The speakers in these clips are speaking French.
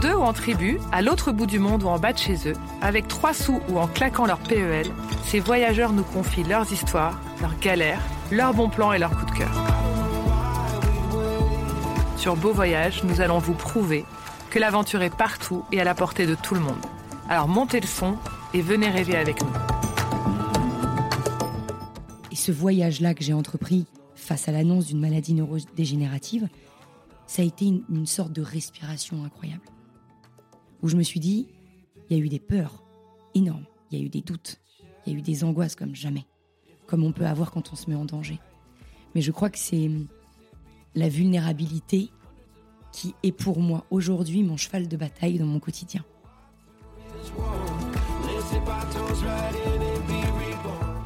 Deux ou en tribu, à l'autre bout du monde ou en bas de chez eux, avec trois sous ou en claquant leur PEL, ces voyageurs nous confient leurs histoires, leurs galères, leurs bons plans et leurs coups de cœur. Sur Beau Voyage, nous allons vous prouver que l'aventure est partout et à la portée de tout le monde. Alors montez le son et venez rêver avec nous. Et ce voyage-là que j'ai entrepris face à l'annonce d'une maladie neurodégénérative, ça a été une sorte de respiration incroyable où je me suis dit, il y a eu des peurs énormes, il y a eu des doutes, il y a eu des angoisses comme jamais, comme on peut avoir quand on se met en danger. Mais je crois que c'est la vulnérabilité qui est pour moi aujourd'hui mon cheval de bataille dans mon quotidien.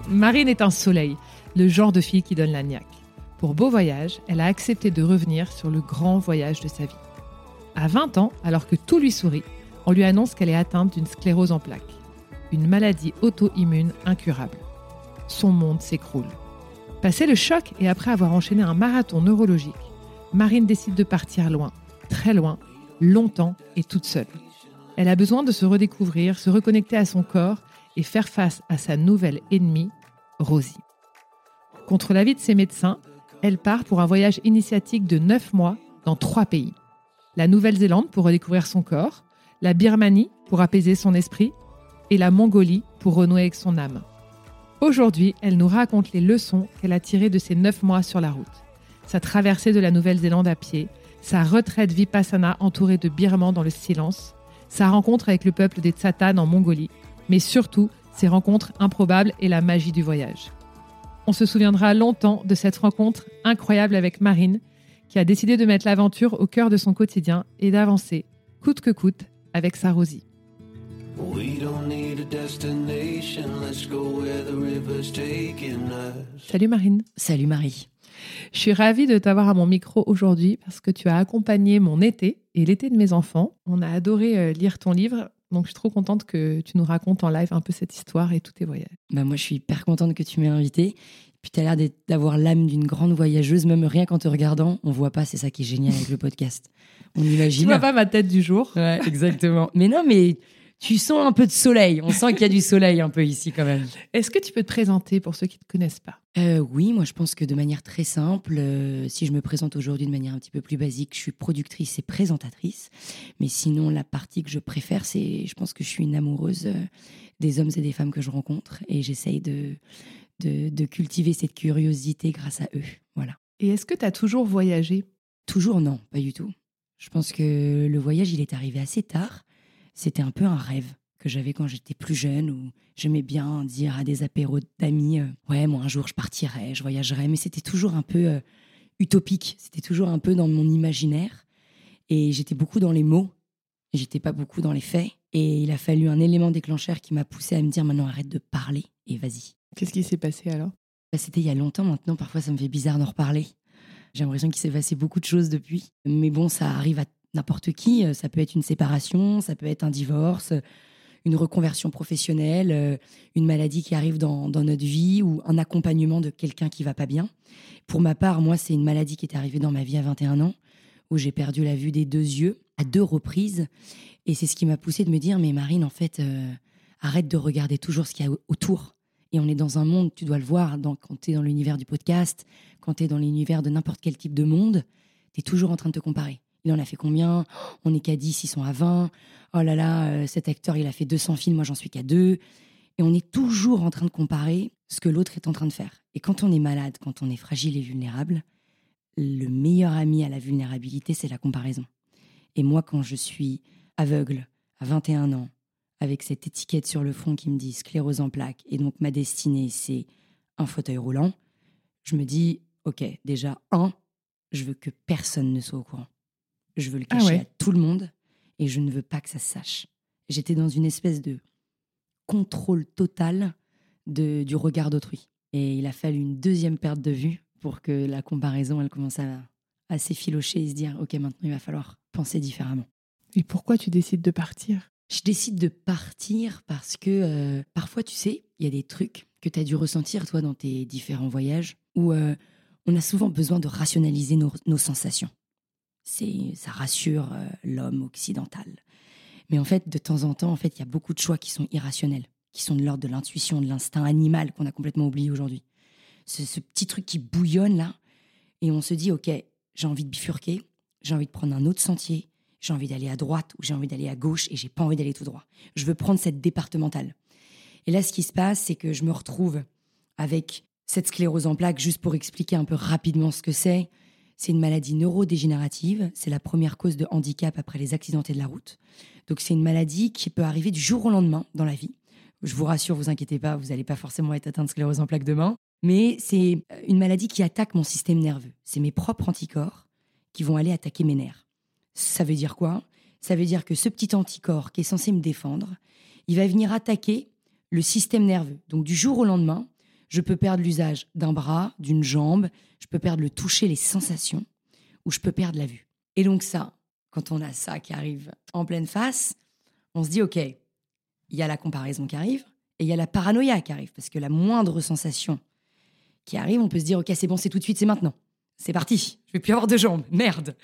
Marine est un soleil, le genre de fille qui donne la niaque. Pour Beau Voyage, elle a accepté de revenir sur le grand voyage de sa vie. À 20 ans, alors que tout lui sourit, on lui annonce qu'elle est atteinte d'une sclérose en plaques, une maladie auto-immune incurable. Son monde s'écroule. Passé le choc et après avoir enchaîné un marathon neurologique, Marine décide de partir loin, très loin, longtemps et toute seule. Elle a besoin de se redécouvrir, se reconnecter à son corps et faire face à sa nouvelle ennemie, Rosie. Contre l'avis de ses médecins, elle part pour un voyage initiatique de 9 mois dans trois pays. La Nouvelle-Zélande pour redécouvrir son corps, la Birmanie pour apaiser son esprit et la Mongolie pour renouer avec son âme. Aujourd'hui, elle nous raconte les leçons qu'elle a tirées de ses neuf mois sur la route. Sa traversée de la Nouvelle-Zélande à pied, sa retraite vipassana entourée de birmans dans le silence, sa rencontre avec le peuple des Tsatan en Mongolie, mais surtout ses rencontres improbables et la magie du voyage. On se souviendra longtemps de cette rencontre incroyable avec Marine, qui a décidé de mettre l'aventure au cœur de son quotidien et d'avancer, coûte que coûte, avec sa Rosie. Salut Marine. Salut Marie. Je suis ravie de t'avoir à mon micro aujourd'hui parce que tu as accompagné mon été et l'été de mes enfants. On a adoré euh, lire ton livre. Donc, je suis trop contente que tu nous racontes en live un peu cette histoire et tous tes voyages. Bah moi, je suis hyper contente que tu m'aies invitée. Puis tu as l'air d'avoir l'âme d'une grande voyageuse, même rien qu'en te regardant, on voit pas, c'est ça qui est génial avec le podcast. On imagine. Tu vois pas ma tête du jour. Ouais, exactement. mais non, mais tu sens un peu de soleil. On sent qu'il y a du soleil un peu ici quand même. Est-ce que tu peux te présenter pour ceux qui ne te connaissent pas? Euh, Oui, moi je pense que de manière très simple, euh, si je me présente aujourd'hui de manière un petit peu plus basique, je suis productrice et présentatrice. Mais sinon, la partie que je préfère, c'est, je pense que je suis une amoureuse euh, des hommes et des femmes que je rencontre et j'essaye de, de, de cultiver cette curiosité grâce à eux. Voilà. Et est-ce que tu as toujours voyagé? Toujours non, pas du tout. Je pense que le voyage, il est arrivé assez tard c'était un peu un rêve que j'avais quand j'étais plus jeune, où j'aimais bien dire à des apéros d'amis, euh, ouais, moi un jour je partirai, je voyagerai, mais c'était toujours un peu euh, utopique, c'était toujours un peu dans mon imaginaire, et j'étais beaucoup dans les mots, j'étais pas beaucoup dans les faits, et il a fallu un élément déclencheur qui m'a poussé à me dire maintenant arrête de parler et vas-y. Qu'est-ce qui s'est passé alors? Bah, C'était il y a longtemps maintenant, parfois ça me fait bizarre d'en reparler. J'ai l'impression qu'il s'est passé beaucoup de choses depuis, mais bon, ça arrive à n'importe qui. Euh, ça peut être une séparation, ça peut être un divorce, une reconversion professionnelle, euh, une maladie qui arrive dans, notre vie ou un accompagnement de quelqu'un qui va pas bien. Pour ma part, moi, c'est une maladie qui est arrivée dans ma vie à 21 ans, où j'ai perdu la vue des deux yeux à deux reprises. Et c'est ce qui m'a poussé de me dire, mais Marine, en fait, euh, arrête de regarder toujours ce qu'il y a autour. Et on est dans un monde, tu dois le voir, dans, quand tu es dans l'univers du podcast, quand tu es dans l'univers de n'importe quel type de monde, tu es toujours en train de te comparer. En a fait combien? On est qu'à 10, ils sont à 20. Oh là là, euh, cet acteur, il a fait 200 films, moi j'en suis qu'à 2. Et on est toujours en train de comparer ce que l'autre est en train de faire. Et quand on est malade, quand on est fragile et vulnérable, le meilleur ami à la vulnérabilité, c'est la comparaison. Et moi, quand je suis aveugle, à 21 ans, avec cette étiquette sur le front qui me dit sclérose en plaques, et donc ma destinée, c'est un fauteuil roulant, je me dis, OK, déjà, un, je veux que personne ne soit au courant. Je veux le Ah cacher ouais. à tout le monde et je ne veux pas que ça se sache. J'étais dans une espèce de contrôle total de, du regard d'autrui. Et il a fallu une deuxième perte de vue pour que la comparaison, elle commence à, à s'effilocher et se dire, OK, maintenant, il va falloir penser différemment. Et pourquoi tu décides de partir? Je décide de partir parce que euh, parfois, tu sais, il y a des trucs que tu as dû ressentir, toi, dans tes différents voyages, où euh, on a souvent besoin de rationaliser nos, nos sensations. C'est, ça rassure euh, l'homme occidental. Mais en fait, de temps en temps, en fait, il y a beaucoup de choix qui sont irrationnels, qui sont de l'ordre de l'intuition, de l'instinct animal qu'on a complètement oublié aujourd'hui. Ce, ce petit truc qui bouillonne là, et on se dit, ok, j'ai envie de bifurquer, j'ai envie de prendre un autre sentier, j'ai envie d'aller à droite ou j'ai envie d'aller à gauche et j'ai pas envie d'aller tout droit. Je veux prendre cette départementale. Et là, ce qui se passe, c'est que je me retrouve avec cette sclérose en plaques, juste pour expliquer un peu rapidement ce que c'est. C'est une maladie neurodégénérative. C'est la première cause de handicap après les accidentés de la route. Donc, c'est une maladie qui peut arriver du jour au lendemain dans la vie. Je vous rassure, vous inquiétez pas, vous n'allez pas forcément être atteint de sclérose en plaques demain. Mais c'est une maladie qui attaque mon système nerveux. C'est mes propres anticorps qui vont aller attaquer mes nerfs. Ça veut dire quoi? Ça veut dire que ce petit anticorps qui est censé me défendre, il va venir attaquer le système nerveux. Donc du jour au lendemain, je peux perdre l'usage d'un bras, d'une jambe, je peux perdre le toucher, les sensations, ou je peux perdre la vue. Et donc ça, quand on a ça qui arrive en pleine face, on se dit, OK, il y a la comparaison qui arrive, et il y a la paranoïa qui arrive, parce que la moindre sensation qui arrive, on peut se dire, OK, c'est bon, c'est tout de suite, c'est maintenant. C'est parti, je vais plus avoir de jambes, merde.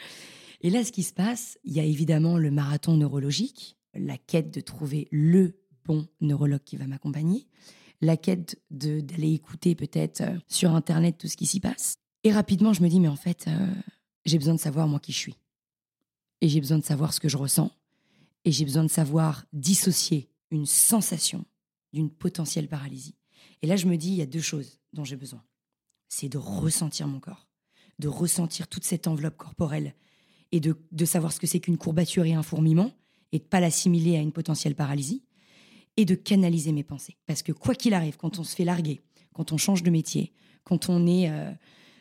Et là, ce qui se passe, il y a évidemment le marathon neurologique, la quête de trouver le bon neurologue qui va m'accompagner, la quête d'aller écouter peut-être euh, sur Internet tout ce qui s'y passe. Et rapidement, je me dis, mais en fait, euh, j'ai besoin de savoir moi qui je suis. Et j'ai besoin de savoir ce que je ressens. Et j'ai besoin de savoir dissocier une sensation d'une potentielle paralysie. Et là, je me dis, il y a deux choses dont j'ai besoin. C'est de ressentir mon corps, de ressentir toute cette enveloppe corporelle et de, de savoir ce que c'est qu'une courbature et un fourmillement et de pas l'assimiler à une potentielle paralysie et de canaliser mes pensées. Parce que quoi qu'il arrive, quand on se fait larguer, quand on change de métier, quand on est euh,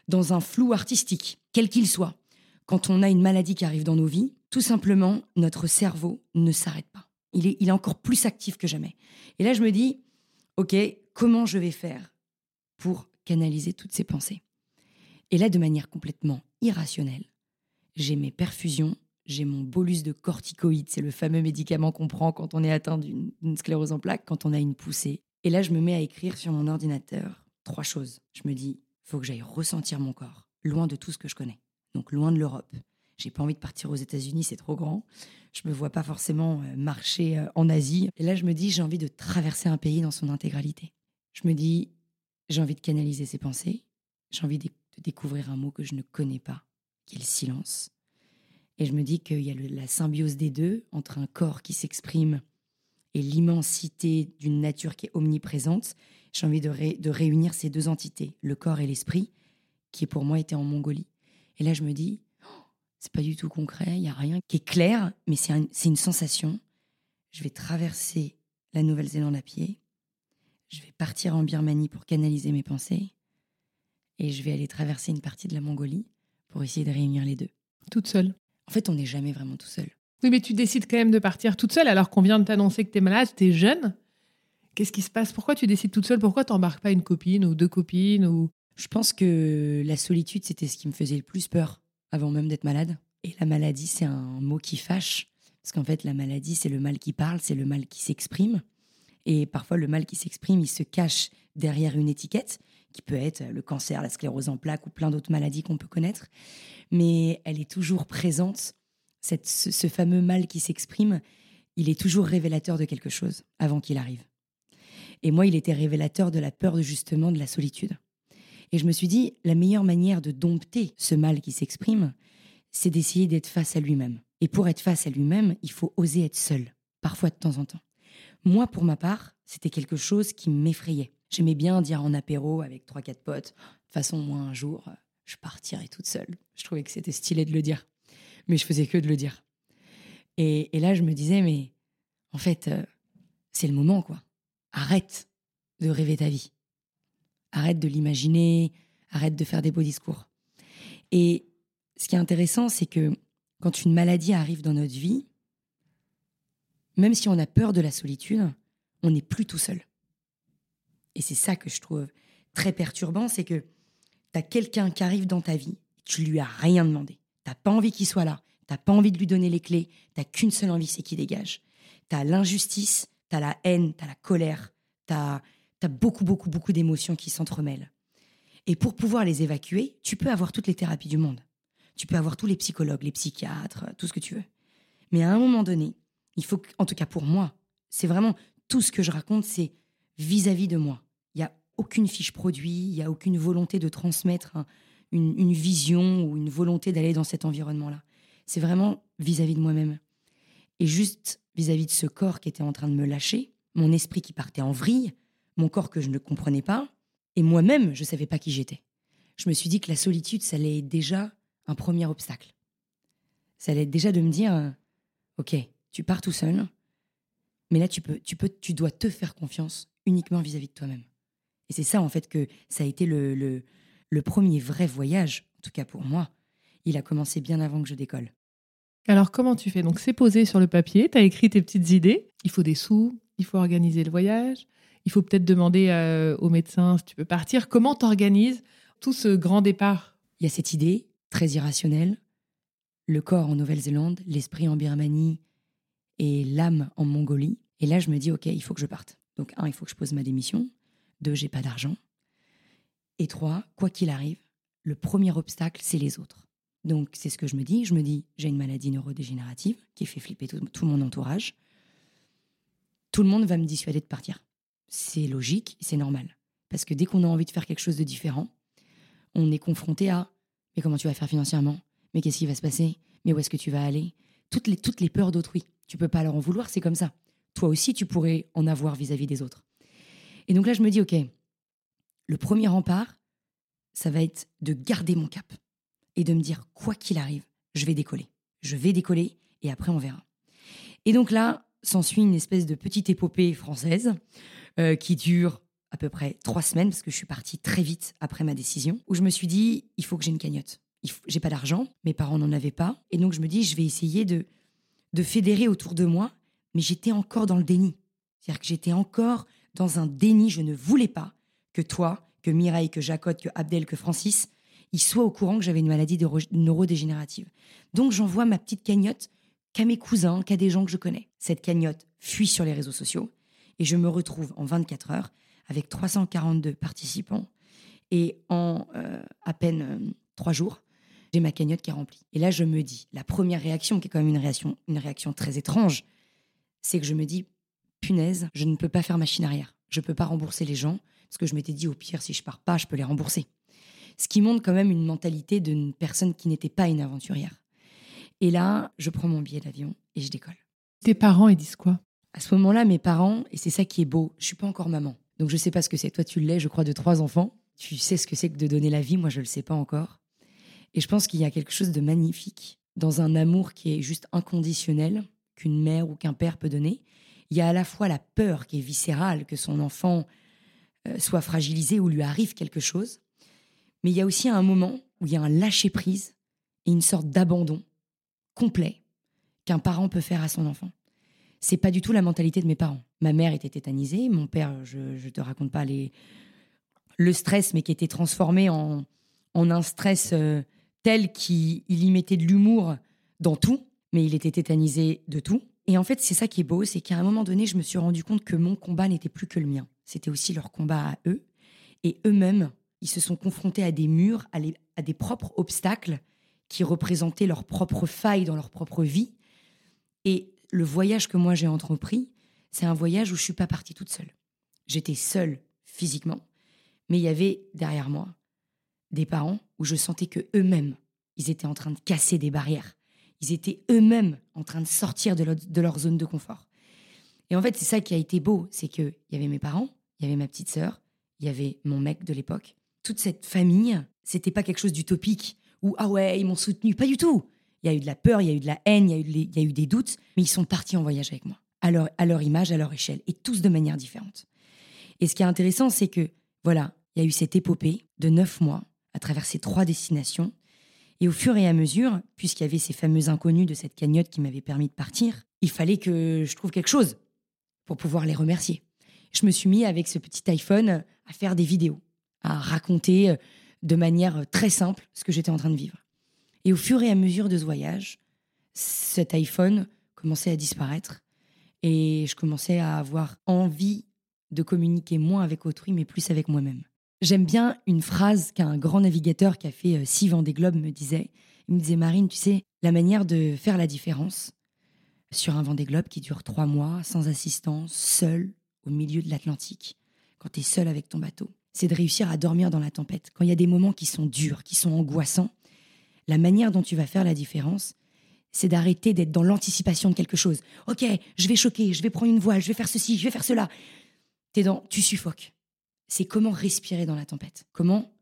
dans un flou artistique, quel qu'il soit, quand on a une maladie qui arrive dans nos vies, tout simplement, notre cerveau ne s'arrête pas. Il est, il est encore plus actif que jamais. Et là, je me dis, OK, comment je vais faire pour canaliser toutes ces pensées? Et là, de manière complètement irrationnelle, j'ai mes perfusions, j'ai mon bolus de corticoïdes, c'est le fameux médicament qu'on prend quand on est atteint d'une sclérose en plaques, quand on a une poussée. Et là, je me mets à écrire sur mon ordinateur trois choses. Je me dis, faut que j'aille ressentir mon corps, loin de tout ce que je connais, donc loin de l'Europe. J'ai pas envie de partir aux États-Unis, c'est trop grand. Je me vois pas forcément euh, marcher euh, en Asie. Et là, je me dis, j'ai envie de traverser un pays dans son intégralité. Je me dis, j'ai envie de canaliser ces pensées. J'ai envie de découvrir un mot que je ne connais pas, qui est le silence. Et je me dis qu'il y a la symbiose des deux, entre un corps qui s'exprime et l'immensité d'une nature qui est omniprésente. J'ai envie de, ré- de réunir ces deux entités, le corps et l'esprit, qui pour moi était en Mongolie. Et là, je me dis, oh, c'est pas du tout concret, il n'y a rien qui est clair, mais c'est une sensation. Je vais traverser la Nouvelle-Zélande à pied. Je vais partir en Birmanie pour canaliser mes pensées. Et je vais aller traverser une partie de la Mongolie pour essayer de réunir les deux. Toute seule. En fait, on n'est jamais vraiment tout seul. Oui, mais tu décides quand même de partir toute seule alors qu'on vient de t'annoncer que tu es malade, tu es jeune. Qu'est-ce qui se passe? Pourquoi tu décides toute seule? Pourquoi t'embarques pas une copine ou deux copines ou... Je pense que la solitude, c'était ce qui me faisait le plus peur avant même d'être malade. Et la maladie, c'est un mot qui fâche, Parce qu'en fait, la maladie, c'est le mal qui parle, c'est le mal qui s'exprime. Et parfois, le mal qui s'exprime, il se cache derrière une étiquette, qui peut être le cancer, la sclérose en plaques ou plein d'autres maladies qu'on peut connaître. Mais elle est toujours présente. Cette, ce, fameux mal qui s'exprime, il est toujours révélateur de quelque chose avant qu'il arrive. Et moi, il était révélateur de la peur justement de la solitude. Et je me suis dit, la meilleure manière de dompter ce mal qui s'exprime, c'est d'essayer d'être face à lui-même. Et pour être face à lui-même, il faut oser être seul, parfois de temps en temps. Moi, pour ma part, c'était quelque chose qui m'effrayait. J'aimais bien dire en apéro avec trois, quatre potes, de toute façon, moi, un jour, je partirai toute seule. Je trouvais que c'était stylé de le dire. Mais je faisais que de le dire. Et, là, je me disais, mais en fait, euh, c'est le moment, quoi. Arrête de rêver ta vie. Arrête de l'imaginer. Arrête de faire des beaux discours. Et ce qui est intéressant, c'est que quand une maladie arrive dans notre vie, même si on a peur de la solitude, on n'est plus tout seul. Et c'est ça que je trouve très perturbant, c'est que tu as quelqu'un qui arrive dans ta vie, tu lui as rien demandé. T'as pas envie qu'il soit là, t'as pas envie de lui donner les clés, t'as qu'une seule envie, c'est qu'il dégage. T'as l'injustice, t'as la haine, t'as la colère, t'as as beaucoup, beaucoup, beaucoup d'émotions qui s'entremêlent. Et pour pouvoir les évacuer, tu peux avoir toutes les thérapies du monde. Tu peux avoir tous les psychologues, les psychiatres, tout ce que tu veux. Mais à un moment donné, il faut, en tout cas pour moi, c'est vraiment tout ce que je raconte, c'est vis-à-vis de moi. Il n'y a aucune fiche produit, il n'y a aucune volonté de transmettre une, vision ou une volonté d'aller dans cet environnement-là. C'est vraiment vis-à-vis de moi-même. Et juste vis-à-vis de ce corps qui était en train de me lâcher, mon esprit qui partait en vrille, mon corps que je ne comprenais pas, et moi-même, je ne savais pas qui j'étais. Je me suis dit que la solitude, ça allait être déjà un premier obstacle. Ça allait être déjà de me dire, euh, ok, tu pars tout seul, mais là, tu, peux, tu, peux, tu dois te faire confiance uniquement vis-à-vis de toi-même. Et c'est ça, en fait, que ça a été le, le, premier vrai voyage, en tout cas pour moi. Il a commencé bien avant que je décolle. Alors, comment tu fais? Donc, c'est posé sur le papier, tu as écrit tes petites idées. Il faut des sous, il faut organiser le voyage, il faut peut-être demander euh, au médecin si tu peux partir. Comment t'organises tout ce grand départ? Il y a cette idée très irrationnelle le corps en Nouvelle-Zélande, l'esprit en Birmanie et l'âme en Mongolie. Et là, je me dis, OK, il faut que je parte. Donc, un, il faut que je pose ma démission. Deux, j'ai pas d'argent. Et trois, quoi qu'il arrive, le premier obstacle, c'est les autres. Donc, c'est ce que je me dis. Je me dis, j'ai une maladie neurodégénérative qui fait flipper tout, mon entourage. Tout le monde va me dissuader de partir. C'est logique, c'est normal. Parce que dès qu'on a envie de faire quelque chose de différent, on est confronté à mais comment tu vas faire financièrement? Mais qu'est-ce qui va se passer? Mais où est-ce que tu vas aller? Toutes les, toutes les peurs d'autrui. Tu peux pas leur en vouloir, c'est comme ça. Toi aussi, tu pourrais en avoir vis-à-vis des autres. Et donc là, je me dis, OK, le premier rempart, ça va être de garder mon cap et de me dire, quoi qu'il arrive, je vais décoller. Je vais décoller et après, on verra. Et donc là, s'ensuit une espèce de petite épopée française euh, qui dure à peu près trois semaines, parce que je suis partie très vite après ma décision, où je me suis dit, il faut que j'ai une cagnotte. J'ai pas d'argent, mes parents n'en avaient pas, et donc je me dis, je vais essayer de de fédérer autour de moi, mais j'étais encore dans le déni. C'est-à-dire que j'étais encore dans un déni. Je ne voulais pas que toi, que Mireille, que Jacotte, que Abdel, que Francis, ils soient au courant que j'avais une maladie neurodégénérative. Donc j'envoie ma petite cagnotte qu'à mes cousins, qu'à des gens que je connais. Cette cagnotte fuit sur les réseaux sociaux et je me retrouve en 24 heures avec 342 participants et en euh, à peine euh, trois jours, j'ai ma cagnotte qui est remplie. Et là, je me dis, la première réaction, qui est quand même une réaction, une réaction très étrange, c'est que je me dis, punaise, je ne peux pas faire machine arrière. Je ne peux pas rembourser les gens, parce que je m'étais dit, au pire, si je pars pas, je peux les rembourser. Ce qui montre quand même une mentalité d'une personne qui n'était pas une aventurière. Et là, je prends mon billet d'avion et je décolle. Tes parents, ils disent quoi? À ce moment-là, mes parents, et c'est ça qui est beau, je suis pas encore maman. Donc je sais pas ce que c'est. Toi, tu l'es, je crois, de trois enfants. Tu sais ce que c'est que de donner la vie. Moi, je le sais pas encore. Et je pense qu'il y a quelque chose de magnifique dans un amour qui est juste inconditionnel, qu'une mère ou qu'un père peut donner. Il y a à la fois la peur qui est viscérale que son enfant euh, soit fragilisé ou lui arrive quelque chose, mais il y a aussi un moment où il y a un lâcher-prise et une sorte d'abandon complet qu'un parent peut faire à son enfant. C'est pas du tout la mentalité de mes parents. Ma mère était tétanisée, mon père, je, te raconte pas les, le stress, mais qui était transformé en, en un stress euh, tel qu'il y mettait de l'humour dans tout. Mais il était tétanisé de tout. Et en fait, c'est ça qui est beau, c'est qu'à un moment donné, je me suis rendu compte que mon combat n'était plus que le mien. C'était aussi leur combat à eux. Et eux-mêmes, ils se sont confrontés à des murs, à, des propres obstacles qui représentaient leurs propres failles dans leur propre vie. Et le voyage que moi j'ai entrepris, c'est un voyage où je suis pas partie toute seule. J'étais seule physiquement, mais il y avait derrière moi des parents où je sentais que eux-mêmes, ils étaient en train de casser des barrières. Ils étaient eux-mêmes en train de sortir de leur, zone de confort. Et en fait, c'est ça qui a été beau, c'est qu'il y avait mes parents, il y avait ma petite sœur, il y avait mon mec de l'époque. Toute cette famille, c'était pas quelque chose d'utopique où ah ouais, ils m'ont soutenu, pas du tout. Il y a eu de la peur, il y a eu de la haine, il y a eu, des doutes, mais ils sont partis en voyage avec moi, à leur, à leur image, à leur échelle, et tous de manière différente. Et ce qui est intéressant, c'est que, voilà, il y a eu cette épopée de neuf mois à travers ces trois destinations. Et au fur et à mesure, puisqu'il y avait ces fameux inconnus de cette cagnotte qui m'avaient permis de partir, il fallait que je trouve quelque chose pour pouvoir les remercier. Je me suis mis avec ce petit iPhone à faire des vidéos, à raconter euh, de manière très simple ce que j'étais en train de vivre. Et au fur et à mesure de ce voyage, cet iPhone commençait à disparaître et je commençais à avoir envie de communiquer moins avec autrui, mais plus avec moi-même. J'aime bien une phrase qu'un grand navigateur qui a fait euh, six Vendée Globe me disait. Il me disait, Marine, tu sais, la manière de faire la différence sur un Vendée Globe qui dure trois mois, sans assistance, seul, au milieu de l'Atlantique, quand tu es seul avec ton bateau, c'est de réussir à dormir dans la tempête. Quand il y a des moments qui sont durs, qui sont angoissants, la manière dont tu vas faire la différence, c'est d'arrêter d'être dans l'anticipation de quelque chose. Ok, je vais choquer, je vais prendre une voile, je vais faire ceci, je vais faire cela. Es dans, tu suffoques c'est comment respirer dans la tempête. Comment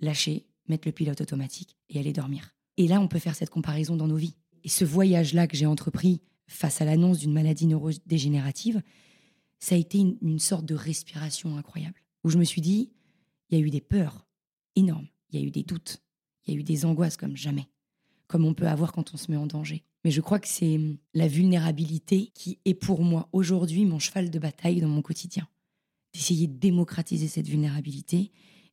lâcher, mettre le pilote automatique et aller dormir. Et là, on peut faire cette comparaison dans nos vies. Et ce voyage-là que j'ai entrepris face à l'annonce d'une maladie neurodégénérative, ça a été une, sorte de respiration incroyable. Où je me suis dit, il y a eu des peurs énormes, il y a eu des doutes, il y a eu des angoisses comme jamais, comme on peut avoir quand on se met en danger. Mais je crois que c'est la vulnérabilité qui est pour moi aujourd'hui mon cheval de bataille dans mon quotidien d'essayer de démocratiser cette vulnérabilité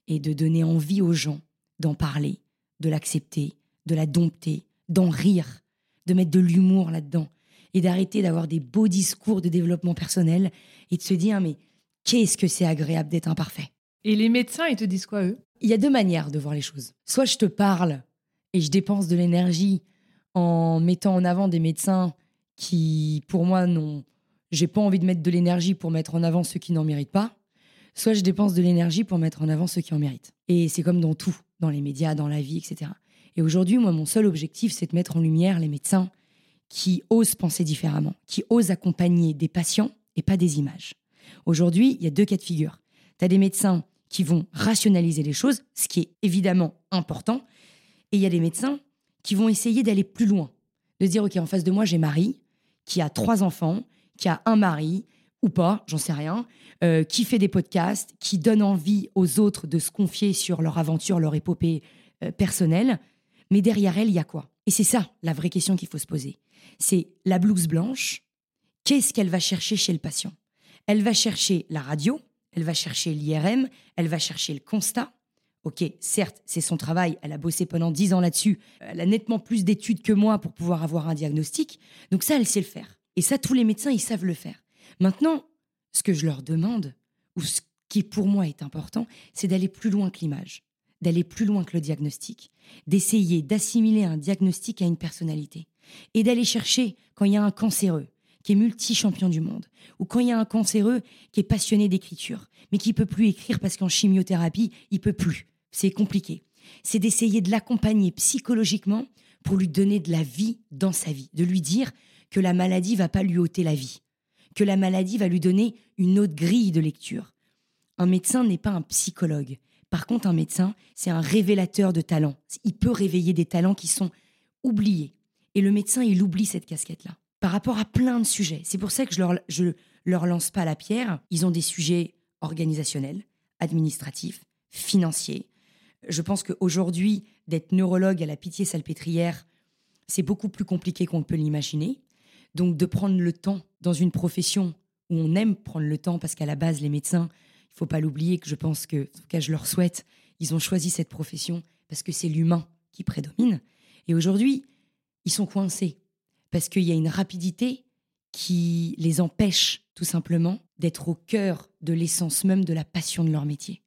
et de donner envie aux gens d'en parler, de l'accepter, de la dompter, d'en rire, de mettre de l'humour là-dedans et d'arrêter d'avoir des beaux discours de développement personnel et de se dire mais qu'est-ce que c'est agréable d'être imparfait? Et les médecins, ils te disent quoi eux? Il y a deux manières de voir les choses. Soit je te parle et je dépense de l'énergie en mettant en avant des médecins qui, pour moi, n'ont j'ai pas envie de mettre de l'énergie pour mettre en avant ceux qui n'en méritent pas, soit je dépense de l'énergie pour mettre en avant ceux qui en méritent. Et c'est comme dans tout, dans les médias, dans la vie, etc. Et aujourd'hui, moi, mon seul objectif, c'est de mettre en lumière les médecins qui osent penser différemment, qui osent accompagner des patients et pas des images. Aujourd'hui, il y a deux cas de figure. Tu as des médecins qui vont rationaliser les choses, ce qui est évidemment important, et il y a des médecins qui vont essayer d'aller plus loin, de dire, OK, en face de moi, j'ai Marie, qui a trois enfants, qui a un mari ou pas, j'en sais rien, euh, qui fait des podcasts, qui donne envie aux autres de se confier sur leur aventure, leur épopée euh, personnelle. Mais derrière elle, il y a quoi? Et c'est ça la vraie question qu'il faut se poser. C'est la blouse blanche, qu'est-ce qu'elle va chercher chez le patient? Elle va chercher la radio, elle va chercher l'IRM, elle va chercher le constat. Ok, certes, c'est son travail, elle a bossé pendant dix ans là-dessus, elle a nettement plus d'études que moi pour pouvoir avoir un diagnostic, donc ça, elle sait le faire. Et ça, tous les médecins, ils savent le faire. Maintenant, ce que je leur demande, ou ce qui pour moi est important, c'est d'aller plus loin que l'image, d'aller plus loin que le diagnostic, d'essayer d'assimiler un diagnostic à une personnalité, et d'aller chercher quand il y a un cancéreux qui est multi-champion du monde, ou quand il y a un cancéreux qui est passionné d'écriture, mais qui peut plus écrire parce qu'en chimiothérapie, il peut plus. C'est compliqué. C'est d'essayer de l'accompagner psychologiquement pour lui donner de la vie dans sa vie, de lui dire que la maladie va pas lui ôter la vie, que la maladie va lui donner une autre grille de lecture. Un médecin n'est pas un psychologue. Par contre, un médecin, c'est un révélateur de talents. Il peut réveiller des talents qui sont oubliés. Et le médecin, il oublie cette casquette-là. Par rapport à plein de sujets. C'est pour ça que je leur, leur lance pas la pierre. Ils ont des sujets organisationnels, administratifs, financiers. Je pense qu'aujourd'hui, d'être neurologue à la pitié salpêtrière, c'est beaucoup plus compliqué qu'on peut l'imaginer. Donc de prendre le temps dans une profession où on aime prendre le temps, parce qu'à la base, les médecins, il faut pas l'oublier, que je pense que, en tout cas, je leur souhaite, ils ont choisi cette profession parce que c'est l'humain qui prédomine. Et aujourd'hui, ils sont coincés parce qu'il y a une rapidité qui les empêche tout simplement d'être au cœur de l'essence même de la passion de leur métier.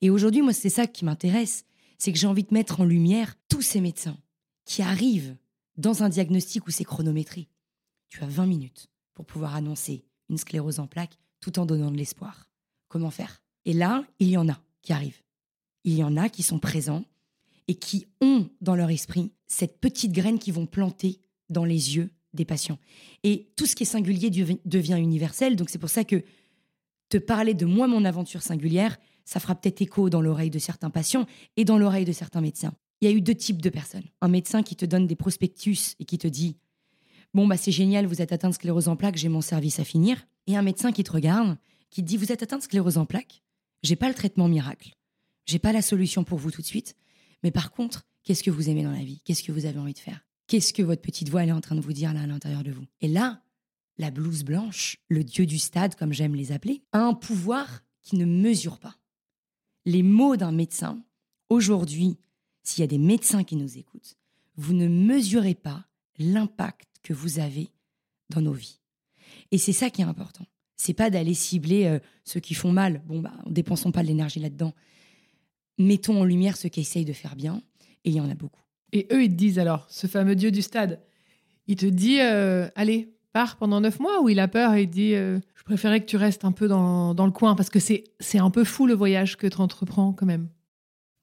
Et aujourd'hui, moi, c'est ça qui m'intéresse, c'est que j'ai envie de mettre en lumière tous ces médecins qui arrivent dans un diagnostic où c'est chronométré. Tu as 20 minutes pour pouvoir annoncer une sclérose en plaques tout en donnant de l'espoir. Comment faire? Et là, il y en a qui arrivent. Il y en a qui sont présents et qui ont dans leur esprit cette petite graine qu'ils vont planter dans les yeux des patients. Et tout ce qui est singulier devient universel. Donc c'est pour ça que te parler de moi, mon aventure singulière, ça fera peut-être écho dans l'oreille de certains patients et dans l'oreille de certains médecins. Il y a eu deux types de personnes. Un médecin qui te donne des prospectus et qui te dit Bon, bah, c'est génial, vous êtes atteint de sclérose en plaques, j'ai mon service à finir. Et un médecin qui te regarde, qui te dit Vous êtes atteint de sclérose en plaques, j'ai pas le traitement miracle, j'ai pas la solution pour vous tout de suite, mais par contre, qu'est-ce que vous aimez dans la vie? Qu'est-ce que vous avez envie de faire? Qu'est-ce que votre petite voix est en train de vous dire là à l'intérieur de vous? Et là, la blouse blanche, le dieu du stade, comme j'aime les appeler, a un pouvoir qui ne mesure pas. Les mots d'un médecin, aujourd'hui, s'il y a des médecins qui nous écoutent, vous ne mesurez pas l'impact que vous avez dans nos vies. Et c'est ça qui est important. C'est pas d'aller cibler euh, ceux qui font mal. Bon, bah, dépensons pas de l'énergie là-dedans. Mettons en lumière ceux qui essayent de faire bien, et il y en a beaucoup. Et eux, ils te disent alors, ce fameux dieu du stade, il te dit, euh, allez, pars pendant neuf mois, ou il a peur et il dit, euh, je préférais que tu restes un peu dans, dans le coin, parce que c'est un peu fou le voyage que tu entreprends quand même.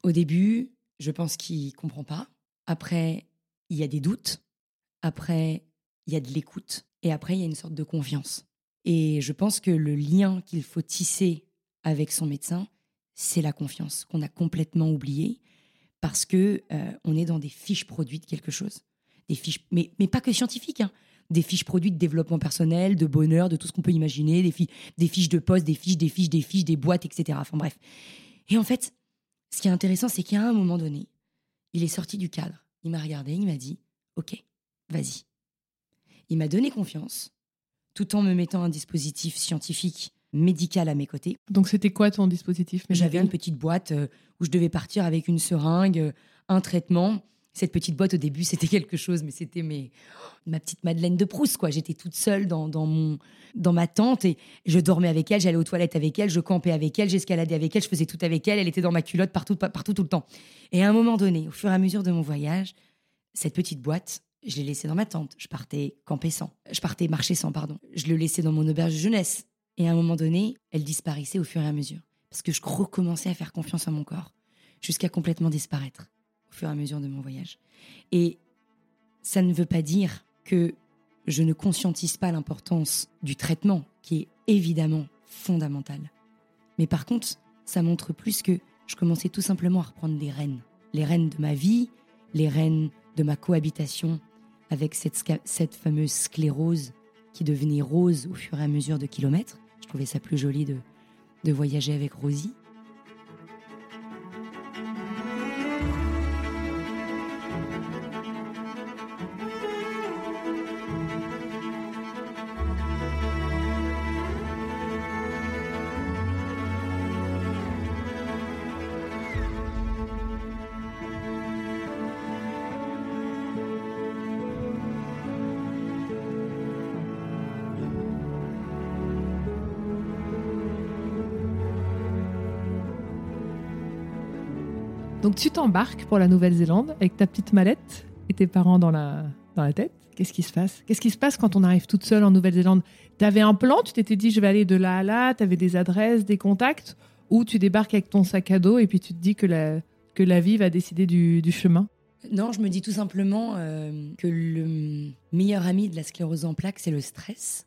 Au début, je pense qu'il comprend pas. Après, il y a des doutes. Après, il y a de l'écoute. Et après, il y a une sorte de confiance. Et je pense que le lien qu'il faut tisser avec son médecin, c'est la confiance qu'on a complètement oublié parce que euh, on est dans des fiches produits de quelque chose. Des fiches, mais, mais pas que scientifiques, hein. des fiches produits de développement personnel, de bonheur, de tout ce qu'on peut imaginer, des, des fiches de poste, des fiches, des fiches, des fiches, des boîtes, etc. Enfin bref. Et en fait, ce qui est intéressant, c'est qu'à un moment donné, il est sorti du cadre. Il m'a regardé, il m'a dit Ok, vas-y. Il m'a donné confiance, tout en me mettant un dispositif scientifique médical à mes côtés. Donc c'était quoi ton dispositif J'avais une petite boîte euh, où je devais partir avec une seringue, euh, un traitement cette petite boîte au début, c'était quelque chose, mais c'était mes, ma petite Madeleine de Proust, quoi. J'étais toute seule dans, dans, mon, dans ma tente et je dormais avec elle, j'allais aux toilettes avec elle, je campais avec elle, j'escaladais avec elle, je faisais tout avec elle, elle était dans ma culotte partout, partout tout le temps. Et à un moment donné, au fur et à mesure de mon voyage, cette petite boîte, je l'ai laissée dans ma tente. Je partais camper sans. Je partais marcher sans, pardon. Je le laissais dans mon auberge de jeunesse. Et à un moment donné, elle disparaissait au fur et à mesure. Parce que je recommençais à faire confiance à mon corps, jusqu'à complètement disparaître au fur et à mesure de mon voyage. Et ça ne veut pas dire que je ne conscientise pas l'importance du traitement, qui est évidemment fondamental. Mais par contre, ça montre plus que je commençais tout simplement à reprendre des rênes. Les rênes de ma vie, les rênes de ma cohabitation avec cette, fameuse sclérose qui devenait rose au fur et à mesure de kilomètres. Je trouvais ça plus joli de voyager avec Rosie. Tu t'embarques pour la Nouvelle-Zélande avec ta petite mallette et tes parents dans la, dans la tête. Qu'est-ce qui se passe? Qu'est-ce qui se passe quand on arrive toute seule en Nouvelle-Zélande? Tu avais un plan, tu t'étais dit je vais aller de là à là, tu avais des adresses, des contacts, ou tu débarques avec ton sac à dos et puis tu te dis que la, que la vie va décider du, chemin? Non, je me dis tout simplement euh, que le meilleur ami de la sclérose en plaques, c'est le stress.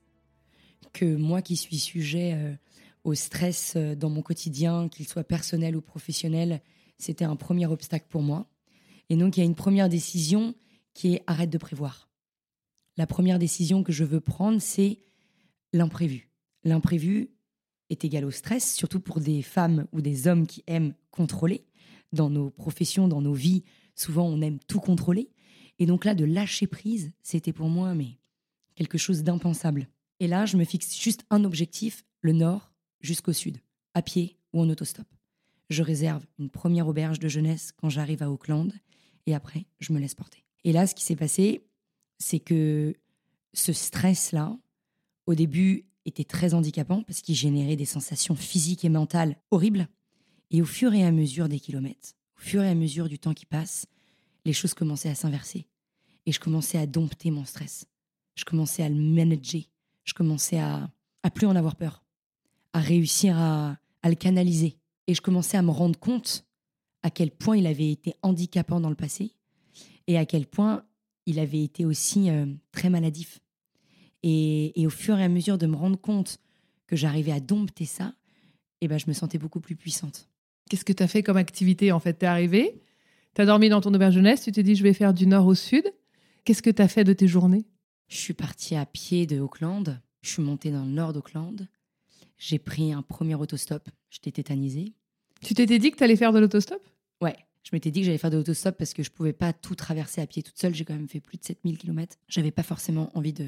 Que moi qui suis sujet euh, au stress euh, dans mon quotidien, qu'il soit personnel ou professionnel, c'était un premier obstacle pour moi. Et donc, il y a une première décision qui est arrête de prévoir. La première décision que je veux prendre, c'est l'imprévu. L'imprévu est égal au stress, surtout pour des femmes ou des hommes qui aiment contrôler. Dans nos professions, dans nos vies, souvent on aime tout contrôler. Et donc là, de lâcher prise, c'était pour moi mais quelque chose d'impensable. Et là, je me fixe juste un objectif, le nord jusqu'au sud, à pied ou en autostop je réserve une première auberge de jeunesse quand j'arrive à Auckland et après, je me laisse porter. Et là, ce qui s'est passé, c'est que ce stress-là, au début, était très handicapant parce qu'il générait des sensations physiques et mentales horribles. Et au fur et à mesure des kilomètres, au fur et à mesure du temps qui passe, les choses commençaient à s'inverser. Et je commençais à dompter mon stress. Je commençais à le manager. Je commençais à, à plus en avoir peur, à réussir à, à le canaliser. Et je commençais à me rendre compte à quel point il avait été handicapant dans le passé et à quel point il avait été aussi euh, très maladif. Et, et, au fur et à mesure de me rendre compte que j'arrivais à dompter ça, et eh ben, je me sentais beaucoup plus puissante. Qu'est-ce que tu as fait comme activité En fait, tu es arrivée, tu as dormi dans ton auberge jeunesse, tu t'es dit je vais faire du nord au sud. Qu'est-ce que tu as fait de tes journées? Je suis partie à pied de Auckland, je suis montée dans le nord d'Auckland, j'ai pris un premier autostop, j'étais tétanisée. Tu t'étais dit que tu allais faire de l'autostop? Ouais, je m'étais dit que j'allais faire de l'autostop parce que je pouvais pas tout traverser à pied toute seule. J'ai quand même fait plus de 7000 km. J'avais pas forcément envie de,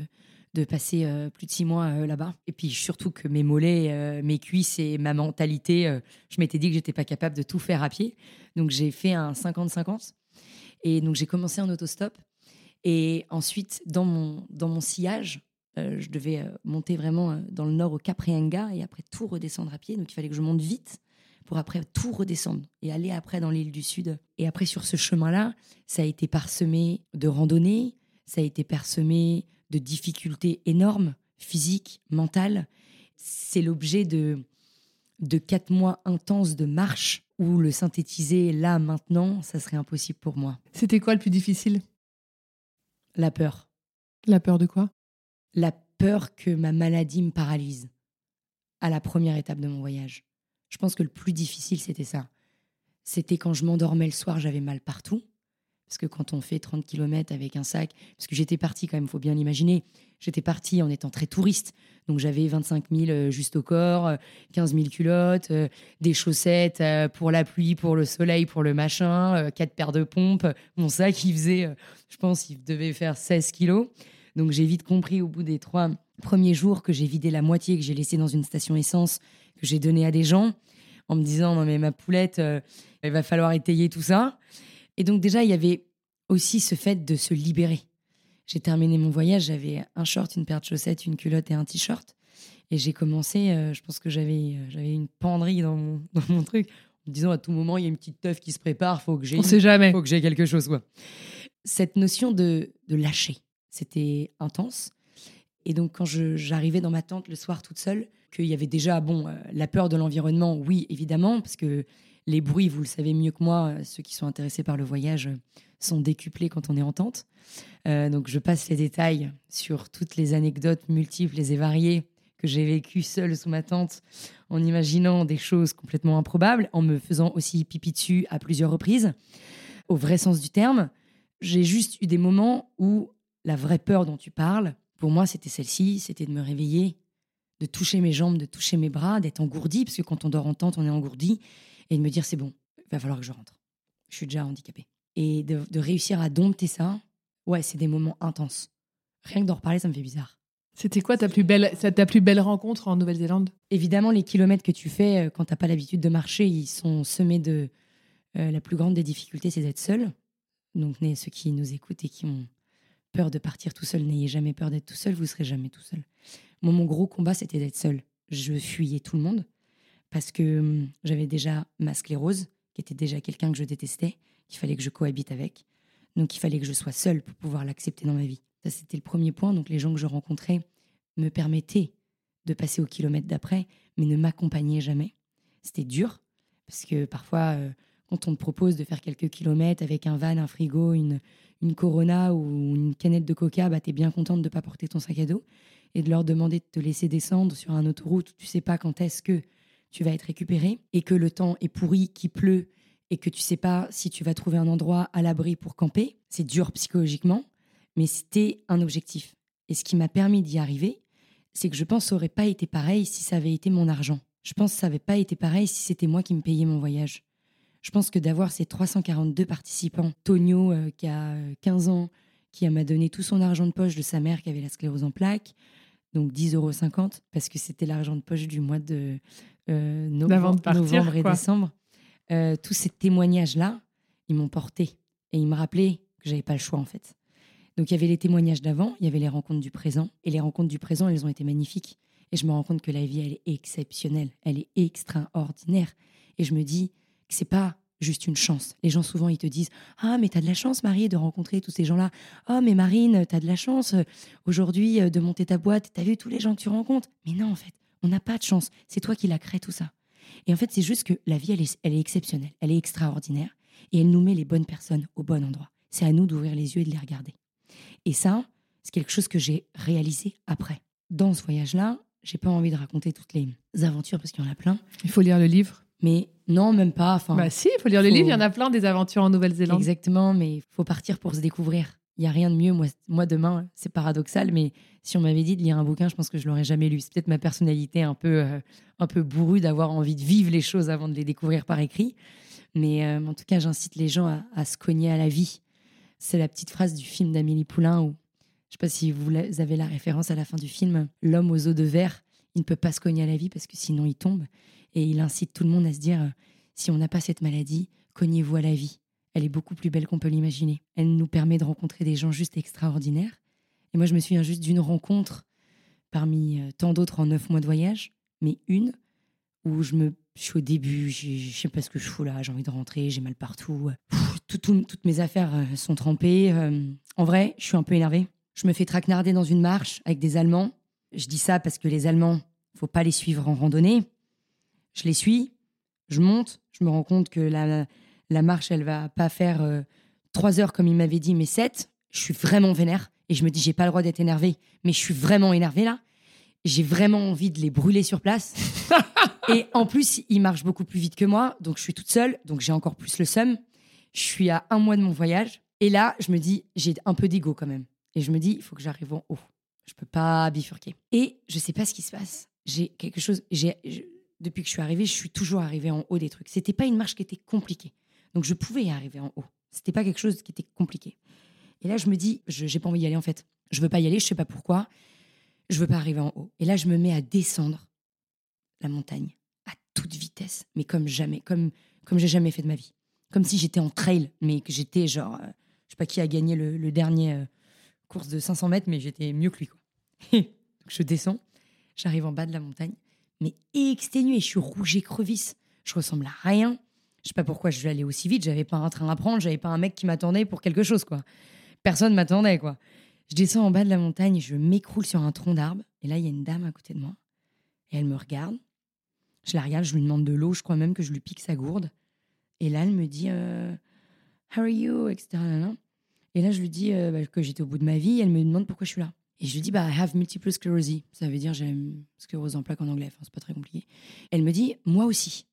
de passer euh, plus de six mois euh, là-bas. Et puis surtout que mes mollets, euh, mes cuisses et ma mentalité, je m'étais dit que j'étais pas capable de tout faire à pied. Donc j'ai fait un 50-50. Et donc j'ai commencé en autostop. Et ensuite, dans mon, dans mon sillage, je devais monter vraiment dans le nord au Cap et après tout redescendre à pied. Donc il fallait que je monte vite pour après tout redescendre et aller après dans l'île du Sud. Et après, sur ce chemin-là, ça a été parsemé de randonnées, ça a été parsemé de difficultés énormes, physiques, mentales. C'est l'objet de, de quatre mois intenses de marche où le synthétiser là, maintenant, ça serait impossible pour moi. C'était quoi le plus difficile? La peur. La peur de quoi? La peur que ma maladie me paralyse à la première étape de mon voyage. Je pense que le plus difficile, c'était ça. C'était quand je m'endormais le soir, j'avais mal partout. Parce que quand on fait 30 km avec un sac, parce que j'étais partie quand même, il faut bien l'imaginer, j'étais partie en étant très touriste. Donc j'avais 25 000 euh, juste au corps, 15 000 culottes, euh, des chaussettes euh, pour la pluie, pour le soleil, pour le machin, quatre paires de pompes. Mon sac, il faisait, je pense, il devait faire 16 kilos. Donc j'ai vite compris au bout des trois premiers jours que j'ai vidé la moitié que j'ai laissé dans une station essence que j'ai donné à des gens en me disant non mais ma poulette, euh, il va falloir étayer tout ça. Et donc déjà il y avait aussi ce fait de se libérer. J'ai terminé mon voyage, j'avais un short, une paire de chaussettes, une culotte et un t-shirt. Et j'ai commencé, euh, je pense que j'avais euh, j'avais une penderie dans mon, dans mon truc, en me disant à tout moment il y a une petite teuf qui se prépare, faut que j'ai. Faut que j'ai quelque chose quoi. Cette notion de, de lâcher, c'était intense. Et donc quand j'arrivais dans ma tente le soir toute seule, qu'il y avait déjà bon, euh, la peur de l'environnement, oui, évidemment, parce que les bruits, vous le savez mieux que moi, euh, ceux qui sont intéressés par le voyage euh, sont décuplés quand on est en tente. donc je passe les détails sur toutes les anecdotes multiples et variées que j'ai vécues seule sous ma tente, en imaginant des choses complètement improbables, en me faisant aussi pipi dessus à plusieurs reprises, au vrai sens du terme. J'ai juste eu des moments où la vraie peur dont tu parles, pour moi, c'était celle-ci, c'était de me réveiller de toucher mes jambes, de toucher mes bras, d'être engourdi, parce que quand on dort en tente, on est engourdi, et de me dire c'est bon, il va falloir que je rentre. Je suis déjà handicapée. Et de, réussir à dompter ça, ouais, c'est des moments intenses. Rien que d'en reparler, ça me fait bizarre. C'était quoi ta plus belle, ta plus belle rencontre en Nouvelle-Zélande? Évidemment, les kilomètres que tu fais euh, quand t'as pas l'habitude de marcher, ils sont semés de. Euh, la plus grande des difficultés, c'est d'être seul. Donc, ceux qui nous écoutent et qui ont peur de partir tout seul, n'ayez jamais peur d'être tout seul, vous serez jamais tout seul mon gros combat, c'était d'être seule. Je fuyais tout le monde parce que hum, j'avais déjà ma sclérose, qui était déjà quelqu'un que je détestais, qu'il fallait que je cohabite avec. Donc il fallait que je sois seule pour pouvoir l'accepter dans ma vie. Ça, c'était le premier point. Donc les gens que je rencontrais me permettaient de passer au kilomètre d'après, mais ne m'accompagnaient jamais. C'était dur, parce que parfois, euh, quand on te propose de faire quelques kilomètres avec un van, un frigo, une, une Corona ou une canette de coca, bah, tu es bien contente de ne pas porter ton sac à dos et de leur demander de te laisser descendre sur un autoroute où tu sais pas quand est-ce que tu vas être récupéré et que le temps est pourri, qu'il pleut et que tu sais pas si tu vas trouver un endroit à l'abri pour camper. C'est dur psychologiquement, mais c'était un objectif. Et ce qui m'a permis d'y arriver, c'est que je pense que ça aurait pas été pareil si ça avait été mon argent. Je pense que ça n'avait pas été pareil si c'était moi qui me payais mon voyage. Je pense que d'avoir ces 342 participants, Tonio euh, qui a 15 ans, qui m'a donné tout son argent de poche de sa mère qui avait la sclérose en plaques, donc 10,50 euros, parce que c'était l'argent de poche du mois de euh, novembre, et décembre. Euh, tous ces témoignages-là, ils m'ont porté et ils me rappelaient que j'avais pas le choix en fait. Donc il y avait les témoignages d'avant, il y avait les rencontres du présent. Et les rencontres du présent, elles ont été magnifiques. Et je me rends compte que la vie, elle est exceptionnelle, elle est extraordinaire. Et je me dis c'est pas juste une chance. Les gens souvent ils te disent "Ah mais t'as de la chance Marie de rencontrer tous ces gens-là. Ah mais Marine, t'as de la chance euh, aujourd'hui euh, de monter ta boîte, t'as vu tous les gens que tu rencontres." Mais non en fait, on n'a pas de chance, c'est toi qui l'as créé tout ça. Et en fait, c'est juste que la vie elle est, elle est exceptionnelle, elle est extraordinaire et elle nous met les bonnes personnes au bon endroit. C'est à nous d'ouvrir les yeux et de les regarder. Et ça, c'est quelque chose que j'ai réalisé après. Dans ce voyage-là, j'ai pas envie de raconter toutes les aventures parce qu'il y en a plein. Il faut lire le livre. Mais non, même pas. Enfin, Bah si, il faut lire le faut- livre. Il y en a plein des aventures en Nouvelle-Zélande. exactement, mais il faut partir pour se découvrir. Il y a rien de mieux. Moi, moi demain, c'est paradoxal, mais si on m'avait dit de lire un bouquin, je pense que je l'aurais jamais lu. C'est peut-être ma personnalité un peu, euh, un peu bourrue d'avoir envie de vivre les choses avant de les découvrir par écrit. Mais euh, en tout cas, j'incite les gens à, à se cogner à la vie. C'est la petite phrase du film d'Amélie Poulain où, je sais pas si vous avez la référence à la fin du film, l'homme aux os de verre, il ne peut pas se cogner à la vie parce que sinon il tombe. Et il incite tout le monde à se dire, euh, si on n'a pas cette maladie, cognez-vous à la vie. Elle est beaucoup plus belle qu'on peut l'imaginer. Elle nous permet de rencontrer des gens juste extraordinaires. Et moi, je me souviens juste d'une rencontre parmi euh, tant d'autres en neuf mois de voyage, mais une où je me je suis au début, j'ai- je sais pas ce que je fous là, j'ai envie de rentrer, j'ai mal partout. Pff, tout- tout- toutes mes affaires euh, sont trempées. Euh, en vrai, je suis un peu énervée. Je me fais traquenarder dans une marche avec des Allemands. Je dis ça parce que les Allemands, faut pas les suivre en randonnée. Je les suis, je monte, je me rends compte que la, la marche, elle va pas faire euh, trois heures comme il m'avait dit, mais sept. Je suis vraiment vénère et je me dis, j'ai pas le droit d'être énervée, mais je suis vraiment énervée là. J'ai vraiment envie de les brûler sur place. et en plus, ils marchent beaucoup plus vite que moi, donc je suis toute seule, donc j'ai encore plus le seum. Je suis à un mois de mon voyage et là, je me dis, j'ai un peu d'ego quand même. Et je me dis, il faut que j'arrive en haut. Je peux pas bifurquer. Et je sais pas ce qui se passe. J'ai quelque chose. J'ai depuis que je suis arrivée, je suis toujours arrivée en haut des trucs. C'était pas une marche qui était compliquée. Donc je pouvais y arriver en haut. C'était pas quelque chose qui était compliqué. Et là, je me dis, je j'ai pas envie d'y aller en fait. Je veux pas y aller, je sais pas pourquoi. Je veux pas arriver en haut. Et là, je me mets à descendre la montagne à toute vitesse, mais comme jamais, comme comme j'ai jamais fait de ma vie. Comme si j'étais en trail, mais que j'étais genre, euh, je sais pas qui a gagné le, dernier euh, course de 500 mètres, mais j'étais mieux que lui. Donc, je descends, j'arrive en bas de la montagne, mais exténuée, je suis rouge écrevisse, je ressemble à rien. Je sais pas pourquoi je vais aller aussi vite, j'avais pas un train à prendre, j'avais pas un mec qui m'attendait pour quelque chose quoi. Personne m'attendait quoi. Je descends en bas de la montagne, je m'écroule sur un tronc d'arbre, et là il y a une dame à côté de moi, et elle me regarde. Je la regarde, je lui demande de l'eau, je crois même que je lui pique sa gourde. Et là, elle me dit euh, How are you? etc. Et là, je lui dis euh, bah, que j'étais au bout de ma vie. Elle me demande pourquoi je suis là. Et je lui dis bah, I have multiple sclerosis. Ça veut dire j'ai une sclérose en plaques en anglais. Enfin, c'est pas très compliqué. Elle me dit Moi aussi.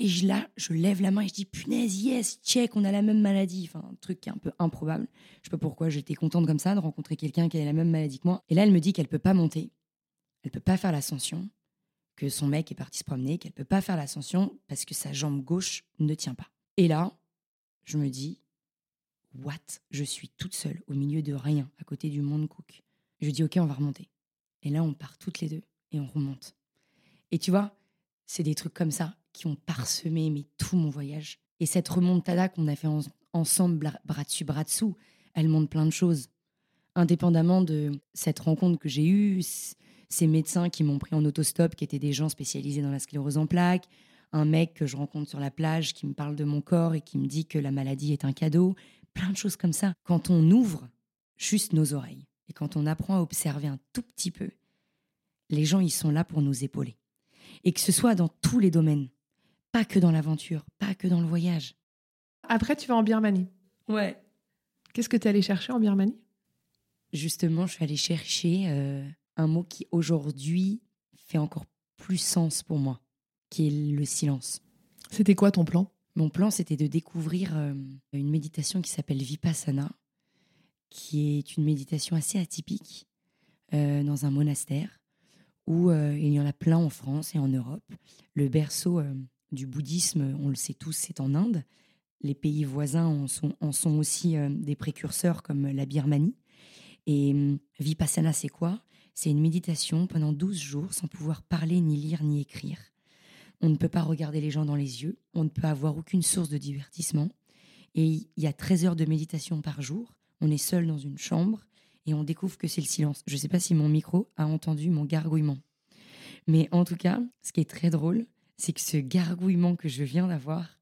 Et je, là, je lève la main et je dis Punaise, yes, check, on a la même maladie. Enfin, un truc qui est un peu improbable. Je sais pas pourquoi j'étais contente comme ça de rencontrer quelqu'un qui a la même maladie que moi. Et là, elle me dit qu'elle peut pas monter. Elle peut pas faire l'ascension que son mec est parti se promener, qu'elle peut pas faire l'ascension parce que sa jambe gauche ne tient pas. Et là, je me dis, what? Je suis toute seule au milieu de rien, à côté du monde cook. Je dis, ok, on va remonter. Et là, on part toutes les deux et on remonte. Et tu vois, c'est des trucs comme ça qui ont parsemé mais tout mon voyage. Et cette remontada qu'on a fait en- ensemble, bra- bras dessus, bras dessous, elle montre plein de choses. Indépendamment de cette rencontre que j'ai eue, ces médecins qui m'ont pris en autostop, qui étaient des gens spécialisés dans la sclérose en plaques, un mec que je rencontre sur la plage qui me parle de mon corps et qui me dit que la maladie est un cadeau, plein de choses comme ça. Quand on ouvre juste nos oreilles et quand on apprend à observer un tout petit peu, les gens, ils sont là pour nous épauler. Et que ce soit dans tous les domaines, pas que dans l'aventure, pas que dans le voyage. Après, tu vas en Birmanie. Ouais. Qu'est-ce que tu es allé chercher en Birmanie? Justement, je suis allée chercher euh, un mot qui aujourd'hui fait encore plus sens pour moi, qui est le silence. C'était quoi ton plan? Mon plan, c'était de découvrir euh, une méditation qui s'appelle Vipassana, qui est une méditation assez atypique euh, dans un monastère où euh, il y en a plein en France et en Europe. Le berceau euh, du bouddhisme, on le sait tous, c'est en Inde. Les pays voisins en sont, en sont aussi des précurseurs comme la Birmanie. Et hum, Vipassana, c'est quoi? C'est une méditation pendant 12 jours sans pouvoir parler, ni lire, ni écrire. On ne peut pas regarder les gens dans les yeux, on ne peut avoir aucune source de divertissement. Et il y a 13 heures de méditation par jour. On est seul dans une chambre et on découvre que c'est le silence. Je ne sais pas si mon micro a entendu mon gargouillement. Mais en tout cas, ce qui est très drôle, c'est que ce gargouillement que je viens d'avoir,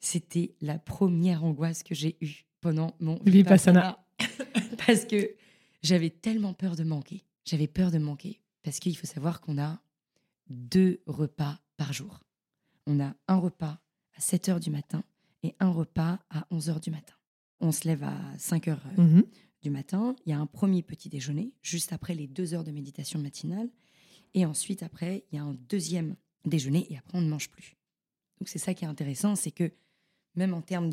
c'était la première angoisse que j'ai eue pendant mon Vipassana. Parce que j'avais tellement peur de manquer. J'avais peur de manquer. Parce qu'il faut savoir qu'on a deux repas par jour. On a un repas à 7 heures du matin et un repas à 11 heures du matin. On se lève à 5 heures euh, Mhm. du matin. Il y a un premier petit déjeuner, juste après les deux heures de méditation matinale. Et ensuite, après, il y a un deuxième déjeuner et après, on ne mange plus. Donc, c'est ça qui est intéressant, c'est que même en termes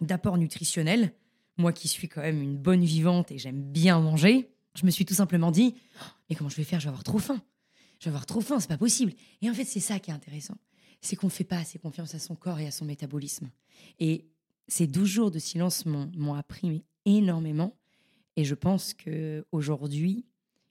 d'apport nutritionnel, moi qui suis quand même une bonne vivante et j'aime bien manger, je me suis tout simplement dit Oh, Mais comment je vais faire? Je vais avoir trop faim. Je vais avoir trop faim, c'est pas possible. Et en fait, c'est ça qui est intéressant. C'est qu'on ne fait pas assez confiance à son corps et à son métabolisme. Et ces 12 jours de silence m'ont appris énormément. Et je pense que aujourd'hui,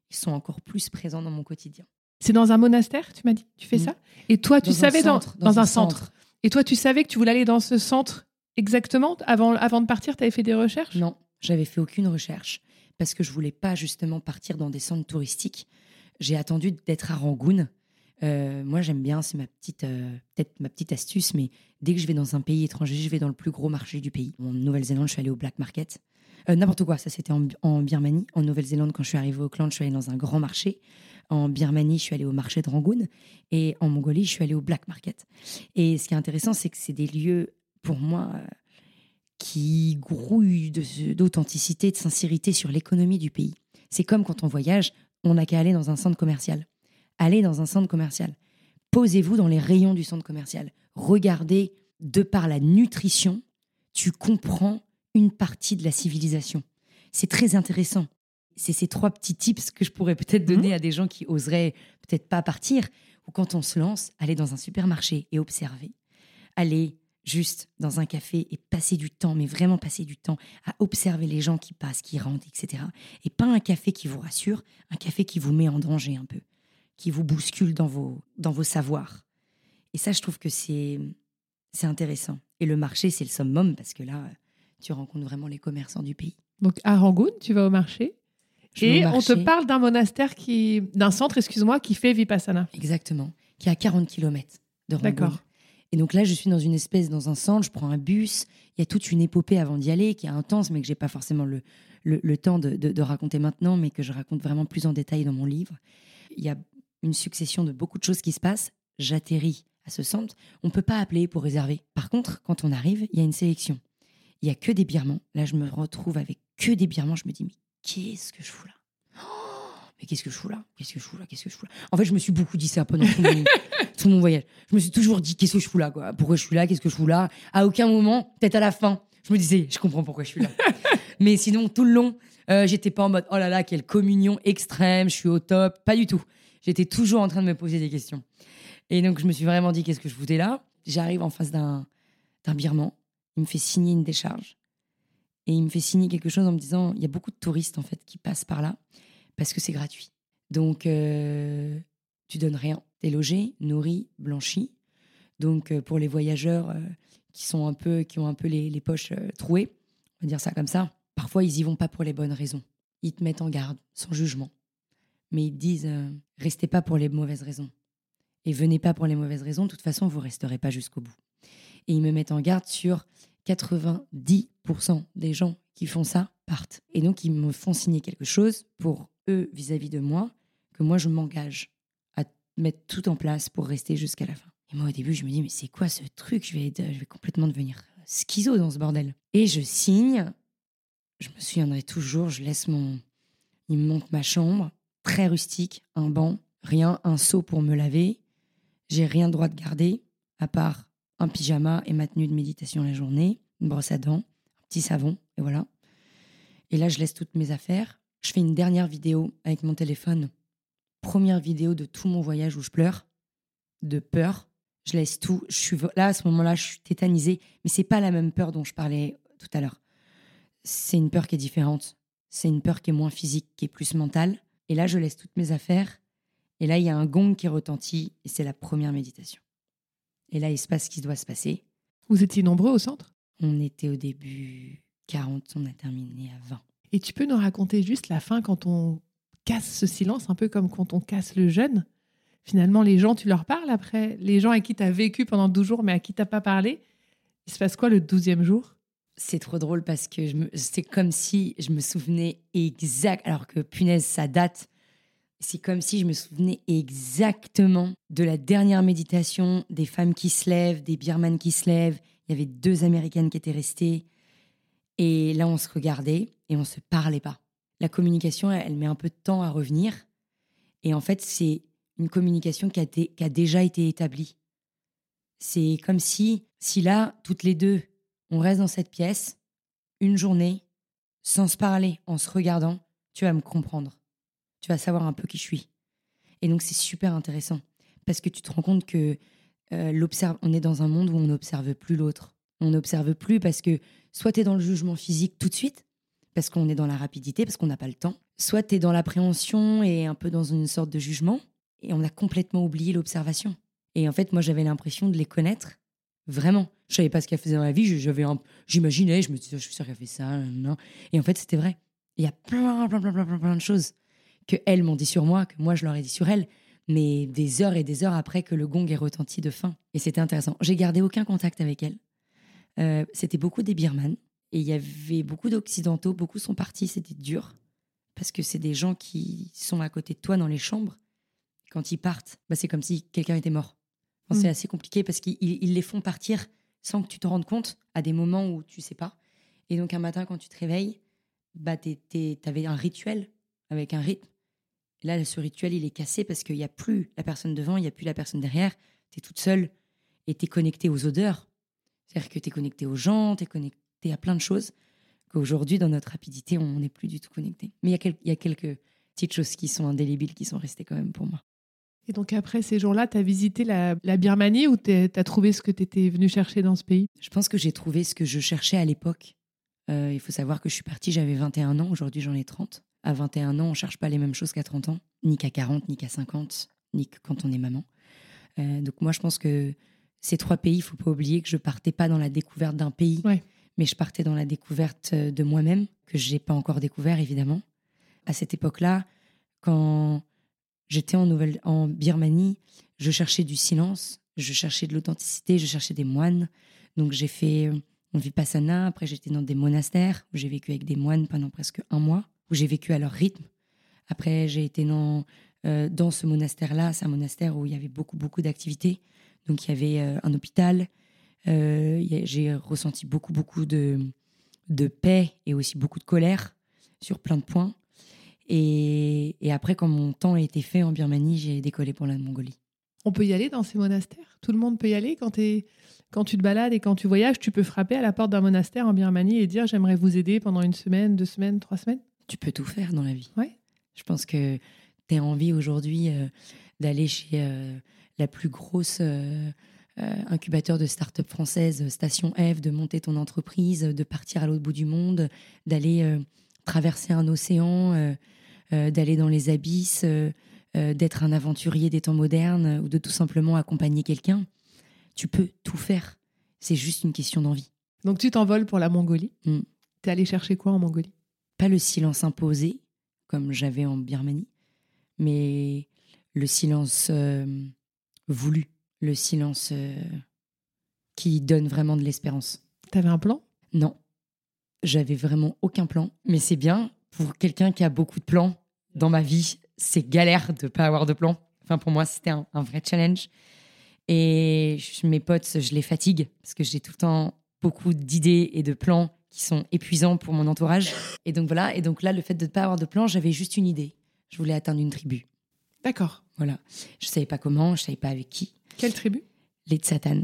ils sont encore plus présents dans mon quotidien. C'est dans un monastère, tu m'as dit? Tu fais Mhm. ça? Et toi, tu Dans un savais centre, dans, dans un centre. Et toi, tu savais que tu voulais aller dans ce centre exactement? Avant, avant de partir Tu avais fait des recherches? Non, j'avais fait aucune recherche parce que je voulais pas justement partir dans des centres touristiques. J'ai attendu d'être à Rangoon. Euh, moi, j'aime bien, c'est ma petite, euh, peut-être ma petite astuce, mais dès que je vais dans un pays étranger, je vais dans le plus gros marché du pays. En Nouvelle-Zélande, je suis allée au Black Market. Euh, N'importe quoi, ça c'était en, Birmanie. En Nouvelle-Zélande, quand je suis arrivée au Auckland, je suis allée dans un grand marché. En Birmanie, je suis allée au marché de Rangoon. Et en Mongolie, je suis allée au Black Market. Et ce qui est intéressant, c'est que c'est des lieux, pour moi, qui grouillent d'authenticité, de sincérité sur l'économie du pays. C'est comme quand on voyage, on n'a qu'à aller dans un centre commercial. Allez dans un centre commercial. Posez-vous dans les rayons du centre commercial. Regardez, de par la nutrition, tu comprends une partie de la civilisation. C'est très intéressant. C'est ces trois petits tips que je pourrais peut-être donner à des gens qui oseraient peut-être pas partir. Ou quand on se lance, aller dans un supermarché et observer. Aller juste dans un café et passer du temps, mais vraiment passer du temps à observer les gens qui passent, qui rentrent, etc. Et pas un café qui vous rassure, un café qui vous met en danger un peu, qui vous bouscule dans vos, dans vos savoirs. Et ça, je trouve que c'est intéressant. Et le marché, c'est le summum parce que là, tu rencontres vraiment les commerçants du pays. Donc à Rangoon, tu vas au marché. Je et on te parle d'un monastère qui. d'un centre, excuse-moi, qui fait Vipassana. Exactement. Qui est à 40 km de Rangoon. D'accord. Et donc là, je suis dans une espèce, dans un centre, je prends un bus. Il y a toute une épopée avant d'y aller qui est intense, mais que j'ai pas forcément le, le, le temps de, de- de raconter maintenant, mais que je raconte vraiment plus en détail dans mon livre. Il y a une succession de beaucoup de choses qui se passent. J'atterris à ce centre. On peut pas appeler pour réserver. Par contre, quand on arrive, il y a une sélection. Il y a que des birmans. Là, je me retrouve avec que des birmans. Je me dis, mais qu'est-ce que je fous là? Oh, Mais qu'est-ce que je fous là? Qu'est-ce que je fous là? Qu'est-ce que je fous là? En fait, je me suis beaucoup dit ça pendant tout mon, tout mon voyage. Je me suis toujours dit, qu'est-ce que je fous là quoi? Pourquoi je suis là? Qu'est-ce que je fous là? À aucun moment, peut-être à la fin, je me disais, je comprends pourquoi je suis là. Mais sinon, tout le long, euh, j'étais pas en mode, oh là là, quelle communion extrême, je suis au top. Pas du tout. J'étais toujours en train de me poser des questions. Et donc, je me suis vraiment dit, qu'est-ce que je foutais là? J'arrive en face d'un birman. Il me fait signer une décharge. Et il me fait signer quelque chose en me disant, il y a beaucoup de touristes en fait qui passent par là parce que c'est gratuit. Donc, euh, tu donnes rien. T'es logé, nourri, blanchi. Donc, euh, pour les voyageurs euh, qui sont un peu, qui ont un peu les, les poches euh, trouées, on va dire ça comme ça, parfois ils y vont pas pour les bonnes raisons. Ils te mettent en garde, sans jugement. Mais ils disent, euh, restez pas pour les mauvaises raisons. Et venez pas pour les mauvaises raisons, de toute façon, vous resterez pas jusqu'au bout. Et ils me mettent en garde sur 90% des gens qui font ça partent. Et donc, ils me font signer quelque chose pour eux vis-à-vis de moi, que moi, je m'engage à mettre tout en place pour rester jusqu'à la fin. Et moi, au début, je me dis, mais c'est quoi ce truc? Je vais, complètement devenir schizo dans ce bordel. Et je signe, je me souviendrai toujours, je laisse mon... Il me montre ma chambre, très rustique, un banc, rien, un seau pour me laver. J'ai rien droit de garder, à part un pyjama et ma tenue de méditation la journée, une brosse à dents, un petit savon, et voilà. Et là, je laisse toutes mes affaires. Je fais une dernière vidéo avec mon téléphone. Première vidéo de tout mon voyage où je pleure, de peur. Je laisse tout. Je suis là à ce moment-là, je suis tétanisée, mais c'est pas la même peur dont je parlais tout à l'heure. C'est une peur qui est différente. C'est une peur qui est moins physique, qui est plus mentale. Et là, je laisse toutes mes affaires. Et là, il y a un gong qui retentit, et c'est la première méditation. Et là, il se passe ce qui doit se passer. Vous étiez nombreux au centre? On était au début 40, on a terminé à 20. Et tu peux nous raconter juste la fin quand on casse ce silence, un peu comme quand on casse le jeûne? Finalement, les gens, tu leur parles après? Les gens à qui tu as vécu pendant 12 jours, mais à qui tu pas parlé? Il se passe quoi le 12e jour? C'est trop drôle parce que c'est comme si je me souvenais exact, alors que punaise, ça date. C'est comme si je me souvenais exactement de la dernière méditation, des femmes qui se lèvent, des birmanes qui se lèvent. Il y avait deux Américaines qui étaient restées. Et là, on se regardait et on se parlait pas. La communication, elle, met un peu de temps à revenir. Et en fait, c'est une communication qui a, qui a déjà été établie. C'est comme si, si là, toutes les deux, on reste dans cette pièce, une journée, sans se parler, en se regardant, tu vas me comprendre. Tu vas savoir un peu qui je suis. Et donc, c'est super intéressant. Parce que tu te rends compte que euh, on est dans un monde où on n'observe plus l'autre. On n'observe plus parce que soit tu es dans le jugement physique tout de suite, parce qu'on est dans la rapidité, parce qu'on n'a pas le temps, soit tu es dans l'appréhension et un peu dans une sorte de jugement, et on a complètement oublié l'observation. Et en fait, moi, j'avais l'impression de les connaître vraiment. Je savais pas ce qu'elle faisait dans la vie, j'avais j'imaginais, je me disais, je suis sûre qu'elle fait ça, non. Et en fait, c'était vrai. Il y a plein, plein, plein, plein, plein, de choses que elles m'ont dit sur moi, que moi, je leur ai dit sur elles, mais des heures et des heures après que le gong ait retenti de fin. Et c'était intéressant. J'ai gardé aucun contact avec elles. Euh, c'était beaucoup des birmanes. Et il y avait beaucoup d'occidentaux, beaucoup sont partis, c'était dur. Parce que c'est des gens qui sont à côté de toi dans les chambres. Quand ils partent, bah c'est comme si quelqu'un était mort. C'est mm. assez compliqué parce qu'ils les font partir sans que tu te rendes compte à des moments où tu sais pas. Et donc un matin, quand tu te réveilles, bah tu avais un rituel avec un rythme. Là, ce rituel, il est cassé parce qu'il n'y a plus la personne devant, il n'y a plus la personne derrière. Tu es toute seule et tu es connecté aux odeurs. C'est-à-dire que tu es connecté aux gens, tu es connecté à plein de choses qu'aujourd'hui, dans notre rapidité, on n'est plus du tout connecté. Mais il y, a quelques petites choses qui sont indélébiles, qui sont restées quand même pour moi. Et donc après ces jours-là, tu as visité la, Birmanie ou tu as trouvé ce que tu étais venu chercher dans ce pays? Je pense que j'ai trouvé ce que je cherchais à l'époque. Euh, il faut savoir que je suis partie, j'avais 21 ans, aujourd'hui j'en ai 30. À 21 ans, on cherche pas les mêmes choses qu'à 30 ans, ni qu'à 40, ni qu'à 50, ni que quand on est maman. Euh, donc moi, je pense que ces trois pays, il faut pas oublier que je partais pas dans la découverte d'un pays, mais je partais dans la découverte euh, de moi-même, que je n'ai pas encore découvert évidemment. À cette époque-là, quand j'étais en, Birmanie, je cherchais du silence, je cherchais de l'authenticité, je cherchais des moines. Donc j'ai fait euh, mon vipassana, après j'étais dans des monastères, où j'ai vécu avec des moines pendant presque un mois, où j'ai vécu à leur rythme. Après j'ai été dans, euh, ce monastère-là, c'est un monastère où il y avait beaucoup, beaucoup d'activités. Donc il y avait un hôpital, euh, j'ai ressenti beaucoup, beaucoup de paix et aussi beaucoup de colère sur plein de points. Et, et, après, quand mon temps a été fait en Birmanie, j'ai décollé pour la Mongolie. On peut y aller dans ces monastères? Tout le monde peut y aller? Quand, es, quand tu te balades et quand tu voyages Tu peux frapper à la porte d'un monastère en Birmanie et dire j'aimerais vous aider pendant une semaine, deux semaines, trois semaines? Tu peux tout faire dans la vie. Ouais. Je pense que tu as envie aujourd'hui euh, d'aller chez euh, la plus grosse euh, incubateur de start-up française, Station F, de monter ton entreprise, de partir à l'autre bout du monde, d'aller euh, traverser un océan, euh, d'aller dans les abysses, d'être un aventurier des temps modernes ou de tout simplement accompagner quelqu'un. Tu peux tout faire. C'est juste une question d'envie. Donc tu t'envoles pour la Mongolie. Mm. Tu es allé chercher quoi en Mongolie? Pas le silence imposé, comme j'avais en Birmanie, mais le silence voulu le silence euh, qui donne vraiment de l'espérance. T'avais un plan? Non, j'avais vraiment aucun plan. Mais c'est bien pour quelqu'un qui a beaucoup de plans dans ma vie. C'est galère de pas avoir de plan. Enfin, pour moi, c'était un, vrai challenge. Et mes potes, je les fatigue parce que j'ai tout le temps beaucoup d'idées et de plans qui sont épuisants pour mon entourage. Et donc voilà. Et donc là, le fait de ne pas avoir de plan, j'avais juste une idée. Je voulais atteindre une tribu. D'accord. Voilà. Je savais pas comment, je savais pas avec qui. Quelle tribu? Les Tsatan.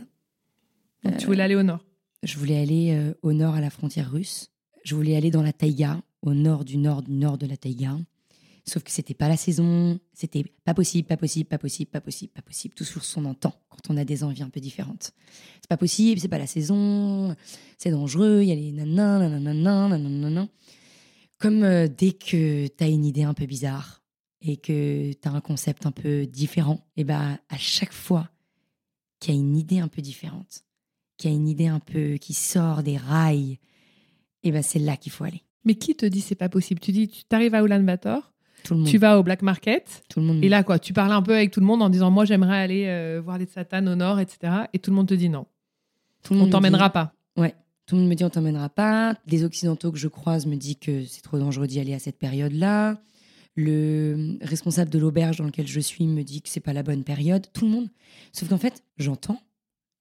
tu voulais aller au nord Je voulais aller euh, au nord à la frontière russe. Je voulais aller dans la taïga, au nord du nord du nord de la taïga. Sauf que c'était pas la saison, c'était pas possible, pas possible, pas possible, pas possible, pas possible. Tout sur son temps quand on a des envies un peu différentes. C'est pas possible, c'est pas la saison, c'est dangereux, il y a les nanana, nanana, nanana. Comme euh, dès que tu as une idée un peu bizarre et que tu as un concept un peu différent, et bah à chaque fois, qui a une idée un peu différente, qui a une idée un peu qui sort des rails, et ben c'est là qu'il faut aller. Mais qui te dit c'est pas possible? Tu dis, tu arrives à Tout le monde. tu vas au black market, Tout le monde. et là quoi, tu parles un peu avec tout le monde en disant moi j'aimerais aller euh, voir les satanes au nord, etc. Et tout le monde te dit non, tout le on monde me t'emmènera dit- pas. Tout le monde me dit on t'emmènera pas. Les occidentaux que je croise me disent que c'est trop dangereux d'y aller à cette période-là. Le responsable de l'auberge dans lequel je suis me dit que c'est pas la bonne période. Tout le monde. Sauf qu'en fait, j'entends,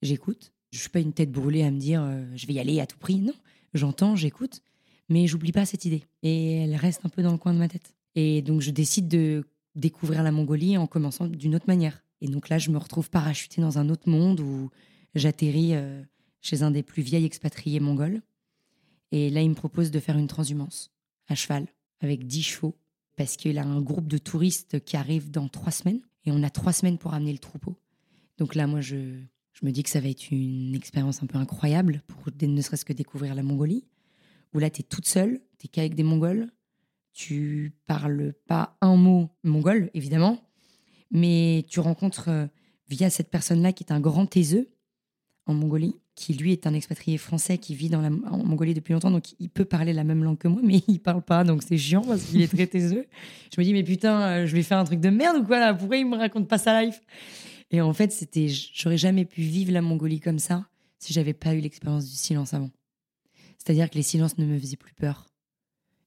j'écoute. Je suis pas une tête brûlée à me dire euh, je vais y aller à tout prix. Non, j'entends, j'écoute, mais j'oublie pas cette idée. Et elle reste un peu dans le coin de ma tête. Et donc je décide de découvrir la Mongolie en commençant d'une autre manière. Et donc là, je me retrouve parachutée dans un autre monde où j'atterris euh, chez un des plus vieils expatriés mongols. Et là, il me propose de faire une transhumance à cheval avec 10 chevaux parce qu'il a un groupe de touristes qui arrive dans trois semaines et on a trois semaines pour amener le troupeau. Donc là, moi, je, je me dis que ça va être une expérience un peu incroyable pour ne serait-ce que découvrir la Mongolie, où là, tu es toute seule, tu qu'avec des Mongols, tu parles pas un mot mongol, évidemment, mais tu rencontres euh, via cette personne-là qui est un grand taiseux en Mongolie, qui lui est un expatrié français qui vit en Mongolie depuis longtemps, donc il peut parler la même langue que moi, mais il parle pas, donc c'est chiant parce qu'il est très taiseux. Je me dis, mais putain, euh, je vais faire un truc de merde ou quoi là? Pourquoi il me raconte pas sa life? Et en fait, c'était, j'aurais jamais pu vivre la Mongolie comme ça si j'avais pas eu l'expérience du silence avant. C'est-à-dire que les silences ne me faisaient plus peur.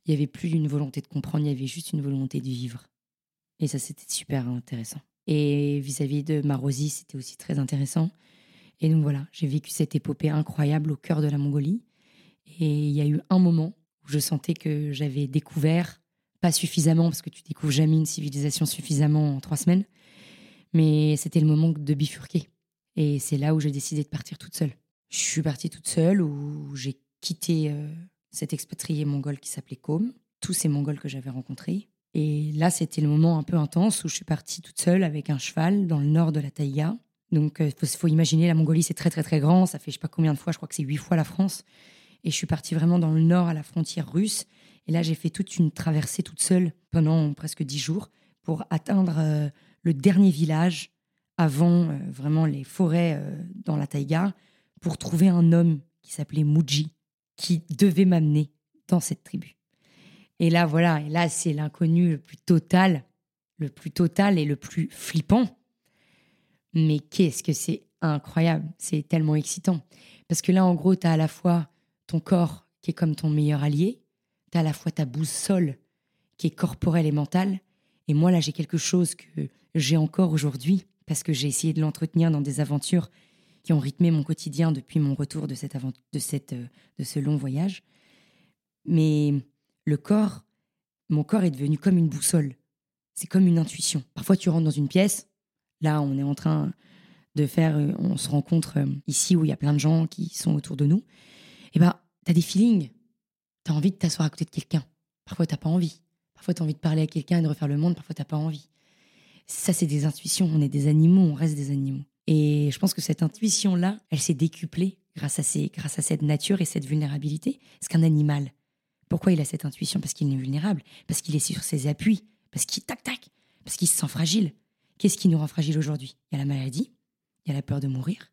Il y avait plus une volonté de comprendre, il y avait juste une volonté de vivre. Et ça, c'était super intéressant. Et vis-à-vis de Marosi, c'était aussi très intéressant. Et donc voilà, j'ai vécu cette épopée incroyable au cœur de la Mongolie. Et il y a eu un moment où je sentais que j'avais découvert, pas suffisamment, parce que tu découvres jamais une civilisation suffisamment en trois semaines, mais c'était le moment de bifurquer. Et c'est là où j'ai décidé de partir toute seule. Je suis partie toute seule, où j'ai quitté euh, cet expatrié mongol qui s'appelait Kom, tous ces Mongols que j'avais rencontrés. Et là, c'était le moment un peu intense où je suis partie toute seule avec un cheval dans le nord de la taïga. Donc, il faut, faut imaginer, la Mongolie, c'est très, très, très grand. Ça fait je sais pas combien de fois, je crois que c'est huit fois la France. Et je suis partie vraiment dans le nord, à la frontière russe. Et là, j'ai fait toute une traversée toute seule pendant presque dix jours pour atteindre euh, le dernier village avant euh, vraiment les forêts euh, dans la taïga pour trouver un homme qui s'appelait Muji qui devait m'amener dans cette tribu. Et là, voilà, et là, c'est l'inconnu le plus total, le plus total et le plus flippant. Mais qu'est-ce que c'est incroyable, c'est tellement excitant. Parce que là, en gros, tu as à la fois ton corps qui est comme ton meilleur allié, tu as à la fois ta boussole qui est corporelle et mentale. Et moi, là, j'ai quelque chose que j'ai encore aujourd'hui, parce que j'ai essayé de l'entretenir dans des aventures qui ont rythmé mon quotidien depuis mon retour de, de, cette, euh, de ce long voyage. Mais le corps, mon corps est devenu comme une boussole. C'est comme une intuition. Parfois, tu rentres dans une pièce. Là, on est en train de faire, euh, on se rencontre euh, ici où il y a plein de gens qui sont autour de nous. Et ben, t'as des feelings. T'as envie de t'asseoir à côté de quelqu'un. Parfois, t'as pas envie. Parfois, t'as envie de parler à quelqu'un et de refaire le monde. Parfois, t'as pas envie. Ça, c'est des intuitions. On est des animaux, on reste des animaux. Et je pense que cette intuition-là, elle s'est décuplée grâce à, cette nature et cette vulnérabilité. Parce qu'un animal, pourquoi il a cette intuition? Parce qu'il est vulnérable, parce qu'il est sur ses appuis, parce qu'il tac tac, parce qu'il se sent fragile. Qu'est-ce qui nous rend fragile aujourd'hui? Il y a la maladie, il y a la peur de mourir,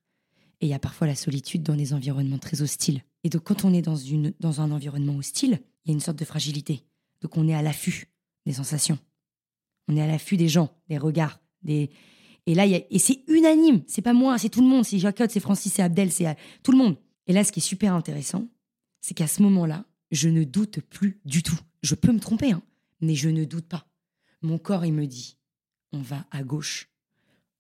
et il y a parfois la solitude dans des environnements très hostiles. Et donc quand on est dans, dans un environnement hostile, il y a une sorte de fragilité. Donc on est à l'affût des sensations. On est à l'affût des gens, des regards, des... Et là, et c'est unanime. C'est pas moi, c'est tout le monde. C'est Jacob, c'est Francis, c'est Abdel, c'est euh, tout le monde. Et là, ce qui est super intéressant, c'est qu'à ce moment-là, je ne doute plus du tout. Je peux me tromper, hein, mais je ne doute pas. Mon corps, il me dit, on va à gauche.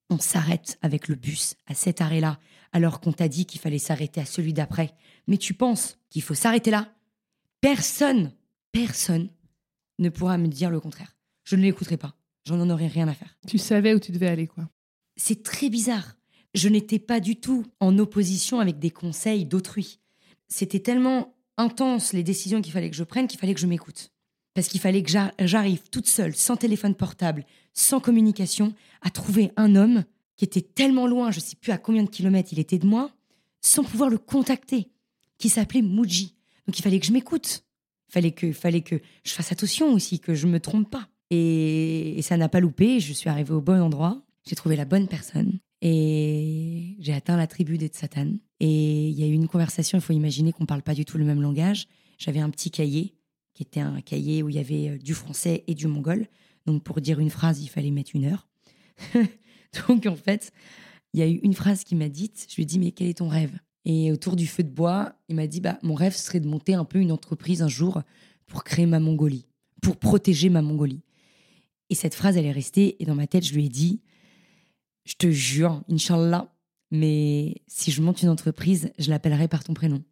On s'arrête avec le bus à cet arrêt-là, alors qu'on t'a dit qu'il fallait s'arrêter à celui d'après. Mais tu penses qu'il faut s'arrêter là? Personne, personne ne pourra me dire le contraire. Je ne l'écouterai pas. J'en en aurai rien à faire. Tu savais où tu devais aller, quoi. C'est très bizarre. Je n'étais pas du tout en opposition avec des conseils d'autrui. C'était tellement intense les décisions qu'il fallait que je prenne qu'il fallait que je m'écoute. Parce qu'il fallait que j'a- j'arrive toute seule, sans téléphone portable, sans communication, à trouver un homme qui était tellement loin, je ne sais plus à combien de kilomètres il était de moi, sans pouvoir le contacter, qui s'appelait Muji. Donc il fallait que je m'écoute. Il fallait que, fallait que je fasse attention aussi, que je me trompe pas. Et, ça n'a pas loupé, je suis arrivée au bon endroit, j'ai trouvé la bonne personne et j'ai atteint la tribu des Satan. Et il y a eu une conversation, il faut imaginer qu'on parle pas du tout le même langage. J'avais un petit cahier qui était un cahier où il y avait euh, du français et du mongol. Donc pour dire une phrase, il fallait mettre une heure. Donc en fait, il y a eu une phrase qui m'a dite, je lui ai dit mais quel est ton rêve? Et autour du feu de bois, il m'a dit bah mon rêve serait de monter un peu une entreprise un jour pour créer ma Mongolie, pour protéger ma Mongolie. Et cette phrase, elle est restée et dans ma tête, je lui ai dit je te jure, Inch'Allah, mais si je monte une entreprise, je l'appellerai par ton prénom.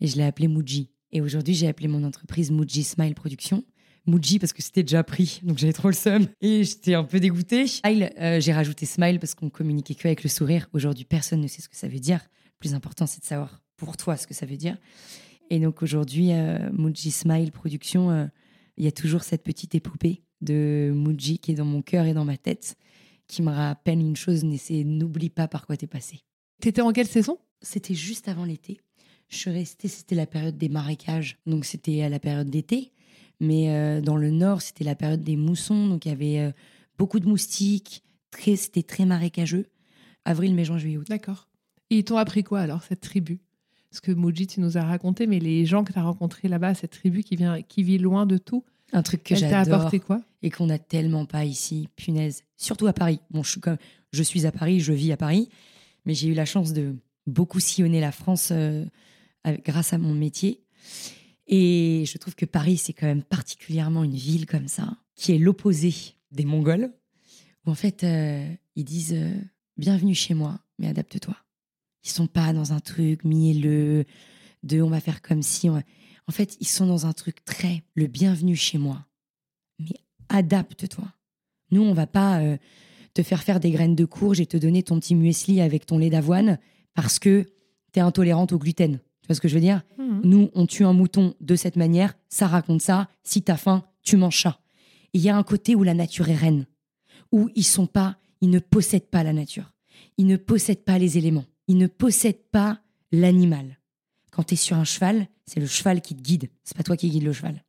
Et je l'ai appelé Muji. Et aujourd'hui, j'ai appelé mon entreprise Muji Smile Production. Muji parce que c'était déjà pris, donc j'avais trop le seum et j'étais un peu dégoûtée. Smile, euh, j'ai rajouté Smile parce qu'on communiquait que avec le sourire. Aujourd'hui, personne ne sait ce que ça veut dire. Le plus important, c'est de savoir pour toi ce que ça veut dire. Et donc aujourd'hui, euh, Muji Smile Production, euh, il y a toujours cette petite épopée de Muji qui est dans mon cœur et dans ma tête, qui me rappelle une chose, n'oublie pas par quoi t'es passé. T'étais en quelle saison? C'était juste avant l'été. Je suis restée, c'était la période des marécages, donc c'était à la période d'été. Mais euh, dans le nord, c'était la période des moussons, donc il y avait euh, beaucoup de moustiques, très, c'était très marécageux. Avril, mai, juin, juillet, août. D'accord. Et ils t'ont appris quoi alors, cette tribu? Parce que Moji, tu nous as raconté, mais les gens que tu as rencontrés là-bas, cette tribu qui, vient, qui vit loin de tout, un truc que j'adore. t'a apporté quoi? Et qu'on n'a tellement pas ici, punaise. Surtout à Paris. Bon, je suis, comme, je suis à Paris, je vis à Paris, mais j'ai eu la chance de beaucoup sillonner la France euh, grâce à mon métier. Et je trouve que Paris, c'est quand même particulièrement une ville comme ça, qui est l'opposé des Mongols, où en fait, euh, ils disent euh, Bienvenue chez moi, mais adapte-toi. Ils sont pas dans un truc mielleux, de on va faire comme si. En fait, ils sont dans un truc très le bienvenu chez moi. Mais adapte-toi. Nous, on va pas euh, te faire faire des graines de courge et te donner ton petit muesli avec ton lait d'avoine parce que tu es intolérante au gluten. Tu vois ce que je veux dire? Mhm. Nous, on tue un mouton de cette manière, ça raconte ça. Si tu as faim, tu manges ça. Il y a un côté où la nature est reine, où ils sont pas, ils ne possèdent pas la nature. Ils ne possèdent pas les éléments. Ils ne possèdent pas l'animal. Quand tu es sur un cheval, c'est le cheval qui te guide. C'est pas toi qui guide le cheval.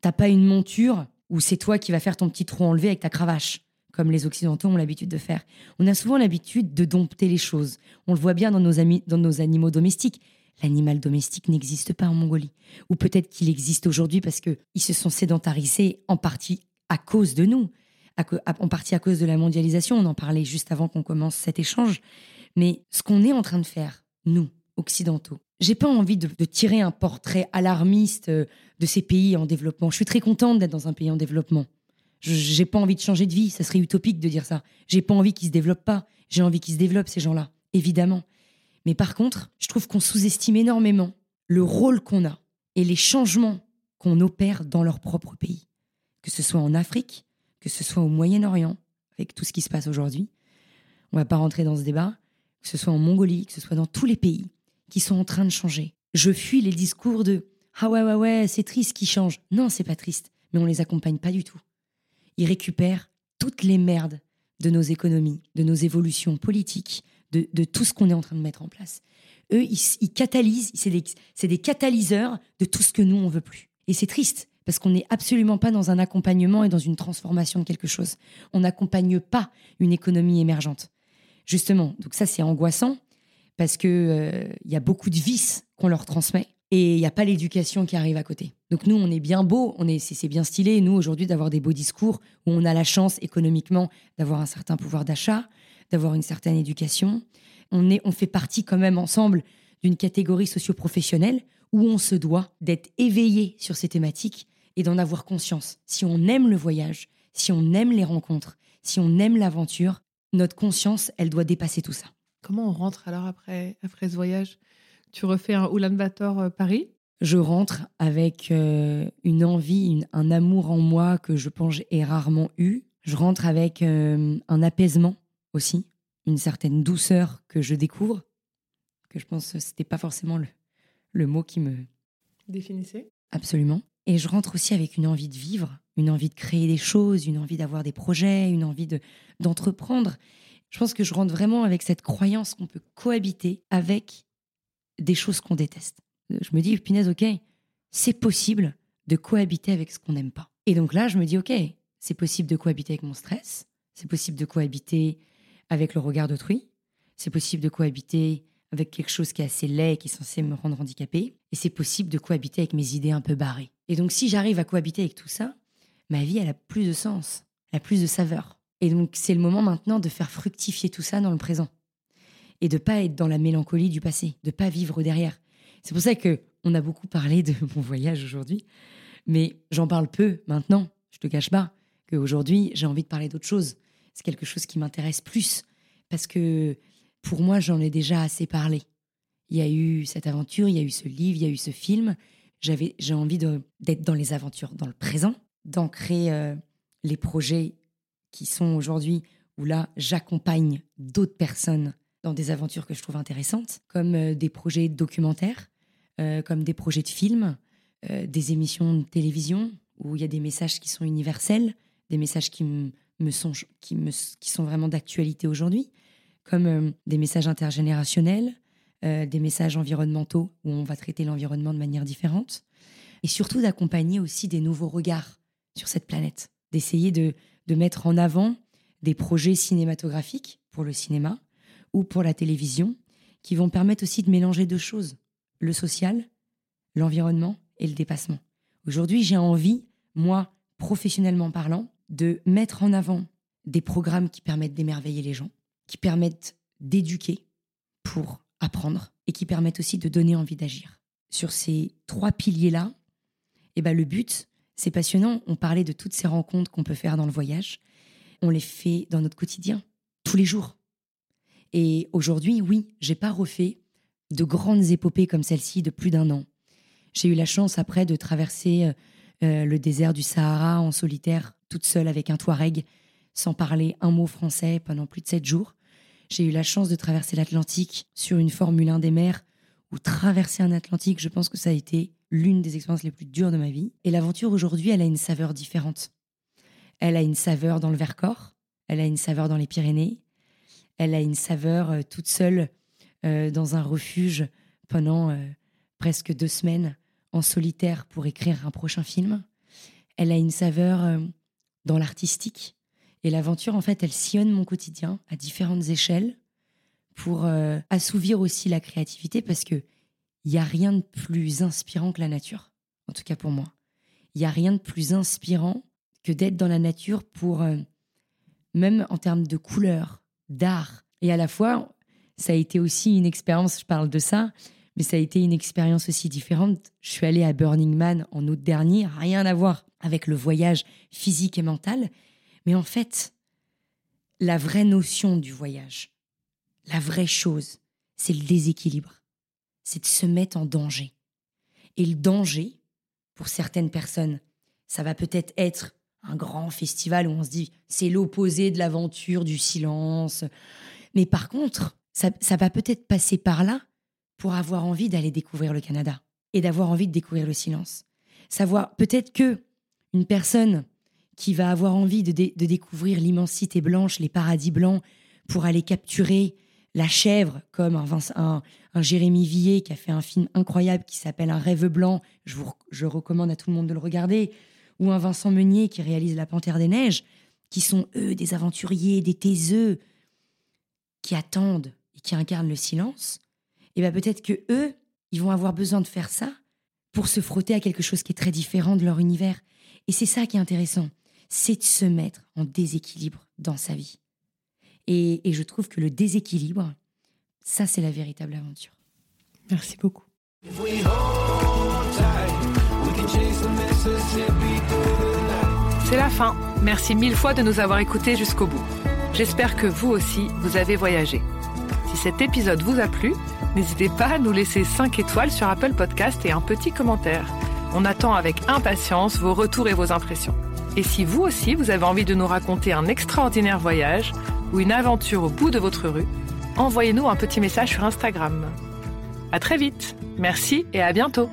T'as pas une monture où c'est toi qui vas faire ton petit trou enlevé avec ta cravache comme les Occidentaux ont l'habitude de faire. On a souvent l'habitude de dompter les choses. On le voit bien dans nos, dans nos animaux domestiques. L'animal domestique n'existe pas en Mongolie. Ou peut-être qu'il existe aujourd'hui parce qu'ils se sont sédentarisés en partie à cause de nous, en partie à cause de la mondialisation. On en parlait juste avant qu'on commence cet échange. Mais ce qu'on est en train de faire, nous, occidentaux, j'ai pas envie de, tirer un portrait alarmiste euh, de ces pays en développement. Je suis très contente d'être dans un pays en développement. J'ai pas envie de changer de vie, ça serait utopique de dire ça. J'ai pas envie qu'ils se développent pas. J'ai envie qu'ils se développent ces gens-là, évidemment. Mais par contre, je trouve qu'on sous-estime énormément le rôle qu'on a et les changements qu'on opère dans leur propre pays. Que ce soit en Afrique, que ce soit au Moyen-Orient, avec tout ce qui se passe aujourd'hui. On va pas rentrer dans ce débat. Que ce soit en Mongolie, que ce soit dans tous les pays qui sont en train de changer. Je fuis les discours de ah ouais ouais ouais c'est triste qui change. Non c'est pas triste, mais on les accompagne pas du tout ils récupèrent toutes les merdes de nos économies, de nos évolutions politiques, de, tout ce qu'on est en train de mettre en place. Eux, ils, catalysent, c'est des, des, catalyseurs de tout ce que nous, on veut plus. Et c'est triste, parce qu'on n'est absolument pas dans un accompagnement et dans une transformation de quelque chose. On n'accompagne pas une économie émergente. Justement, donc ça, c'est angoissant, parce qu'il euh, y a beaucoup de vices qu'on leur transmet et il n'y a pas l'éducation qui arrive à côté. Donc nous, on est bien beau, on est, c'est bien stylé, nous, aujourd'hui, d'avoir des beaux discours où on a la chance économiquement d'avoir un certain pouvoir d'achat, d'avoir une certaine éducation. On, est, on fait partie quand même ensemble d'une catégorie socio-professionnelle où on se doit d'être éveillé sur ces thématiques et d'en avoir conscience. Si on aime le voyage, si on aime les rencontres, si on aime l'aventure, notre conscience, elle doit dépasser tout ça. Comment on rentre alors après, après ce voyage? Tu refais un Ulaanbaatar euh, Paris? Je rentre avec euh, une envie, un amour en moi que je pense j'ai rarement eu. Je rentre avec euh, un apaisement aussi, une certaine douceur que je découvre, que je pense que c'était pas forcément le, le mot qui me définissait? Absolument. Et je rentre aussi avec une envie de vivre, une envie de créer des choses, une envie d'avoir des projets, une envie de d'entreprendre. Je pense que je rentre vraiment avec cette croyance qu'on peut cohabiter avec des choses qu'on déteste. Je me dis, punaise, ok, c'est possible de cohabiter avec ce qu'on n'aime pas. Et donc là, je me dis, ok, c'est possible de cohabiter avec mon stress, c'est possible de cohabiter avec le regard d'autrui, c'est possible de cohabiter avec quelque chose qui est assez laid qui est censé me rendre handicapé, et c'est possible de cohabiter avec mes idées un peu barrées. Et donc, si j'arrive à cohabiter avec tout ça, ma vie, elle a plus de sens, elle a plus de saveur. Et donc, c'est le moment maintenant de faire fructifier tout ça dans le présent. Et de pas être dans la mélancolie du passé, de pas vivre derrière. C'est pour ça que on a beaucoup parlé de mon voyage aujourd'hui, mais j'en parle peu maintenant. Je te cache pas qu'aujourd'hui, j'ai envie de parler d'autre chose. C'est quelque chose qui m'intéresse plus parce que pour moi, j'en ai déjà assez parlé. Il y a eu cette aventure, il y a eu ce livre, il y a eu ce film. J'avais, j'ai envie d'être dans les aventures, dans le présent, d'ancrer euh, les projets qui sont aujourd'hui où là, j'accompagne d'autres personnes dans des aventures que je trouve intéressantes, comme euh, des projets documentaires, euh, comme des projets de films, des émissions de télévision où il y a des messages qui sont universels, des messages qui me sont, qui me, qui sont vraiment d'actualité aujourd'hui, comme des messages intergénérationnels, euh, des messages environnementaux où on va traiter l'environnement de manière différente, et surtout d'accompagner aussi des nouveaux regards sur cette planète, d'essayer de, de mettre en avant des projets cinématographiques pour le cinéma ou pour la télévision qui vont permettre aussi de mélanger deux choses, le social, l'environnement et le dépassement. Aujourd'hui, j'ai envie, moi, professionnellement parlant, de mettre en avant des programmes qui permettent d'émerveiller les gens, qui permettent d'éduquer pour apprendre et qui permettent aussi de donner envie d'agir. Sur ces trois piliers-là, eh ben le but, c'est passionnant. On parlait de toutes ces rencontres qu'on peut faire dans le voyage. On les fait dans notre quotidien, tous les jours. Et aujourd'hui, oui, j'ai pas refait de grandes épopées comme celle-ci de plus d'un an. J'ai eu la chance après de traverser euh, euh, le désert du Sahara en solitaire, toute seule avec un Touareg, sans parler un mot français pendant plus de sept jours. J'ai eu la chance de traverser l'Atlantique sur une Formule 1 des mers, ou traverser un Atlantique, je pense que ça a été l'une des expériences les plus dures de ma vie. Et l'aventure aujourd'hui, elle a une saveur différente. Elle a une saveur dans le Vercors, elle a une saveur dans les Pyrénées, elle a une saveur euh, toute seule euh, dans un refuge pendant euh, presque deux semaines en solitaire pour écrire un prochain film. Elle a une saveur dans l'artistique, et l'aventure, en fait, elle sillonne mon quotidien à différentes échelles pour assouvir aussi la créativité parce que il y a rien de plus inspirant que la nature, en tout cas pour moi. Il y a rien de plus inspirant que d'être dans la nature pour euh, même en termes de couleurs, d'art et à la fois ça a été aussi une expérience, je parle de ça, mais ça a été une expérience aussi différente. Je suis allée à Burning Man en août dernier, rien à voir avec le voyage physique et mental, mais en fait, la vraie notion du voyage, la vraie chose, c'est le déséquilibre. C'est de se mettre en danger. Et le danger, pour certaines personnes, ça va peut-être être un grand festival où on se dit c'est l'opposé de l'aventure, du silence. Mais par contre, ça, ça va peut-être passer par là pour avoir envie d'aller découvrir le Canada et d'avoir envie de découvrir le silence. Savoir peut-être que une personne qui va avoir envie de, découvrir l'immensité blanche, les paradis blancs, pour aller capturer la chèvre, comme un, Jérémy Villet qui a fait un film incroyable qui s'appelle Un rêve blanc. Je, vous, je recommande à tout le monde de le regarder. Ou un Vincent Meunier qui réalise La Panthère des Neiges, qui sont eux des aventuriers, des taiseux, qui attendent et qui incarnent le silence. Et bien peut-être que eux, ils vont avoir besoin de faire ça pour se frotter à quelque chose qui est très différent de leur univers. Et c'est ça qui est intéressant c'est de se mettre en déséquilibre dans sa vie. Et, je trouve que le déséquilibre, ça, c'est la véritable aventure. Merci beaucoup. C'est la fin. Merci mille fois de nous avoir écoutés jusqu'au bout. J'espère que vous aussi, vous avez voyagé. Si cet épisode vous a plu, n'hésitez pas à nous laisser 5 étoiles sur Apple Podcast et un petit commentaire. On attend avec impatience vos retours et vos impressions. Et si vous aussi, vous avez envie de nous raconter un extraordinaire voyage ou une aventure au bout de votre rue, envoyez-nous un petit message sur Instagram. À très vite. Merci et à bientôt.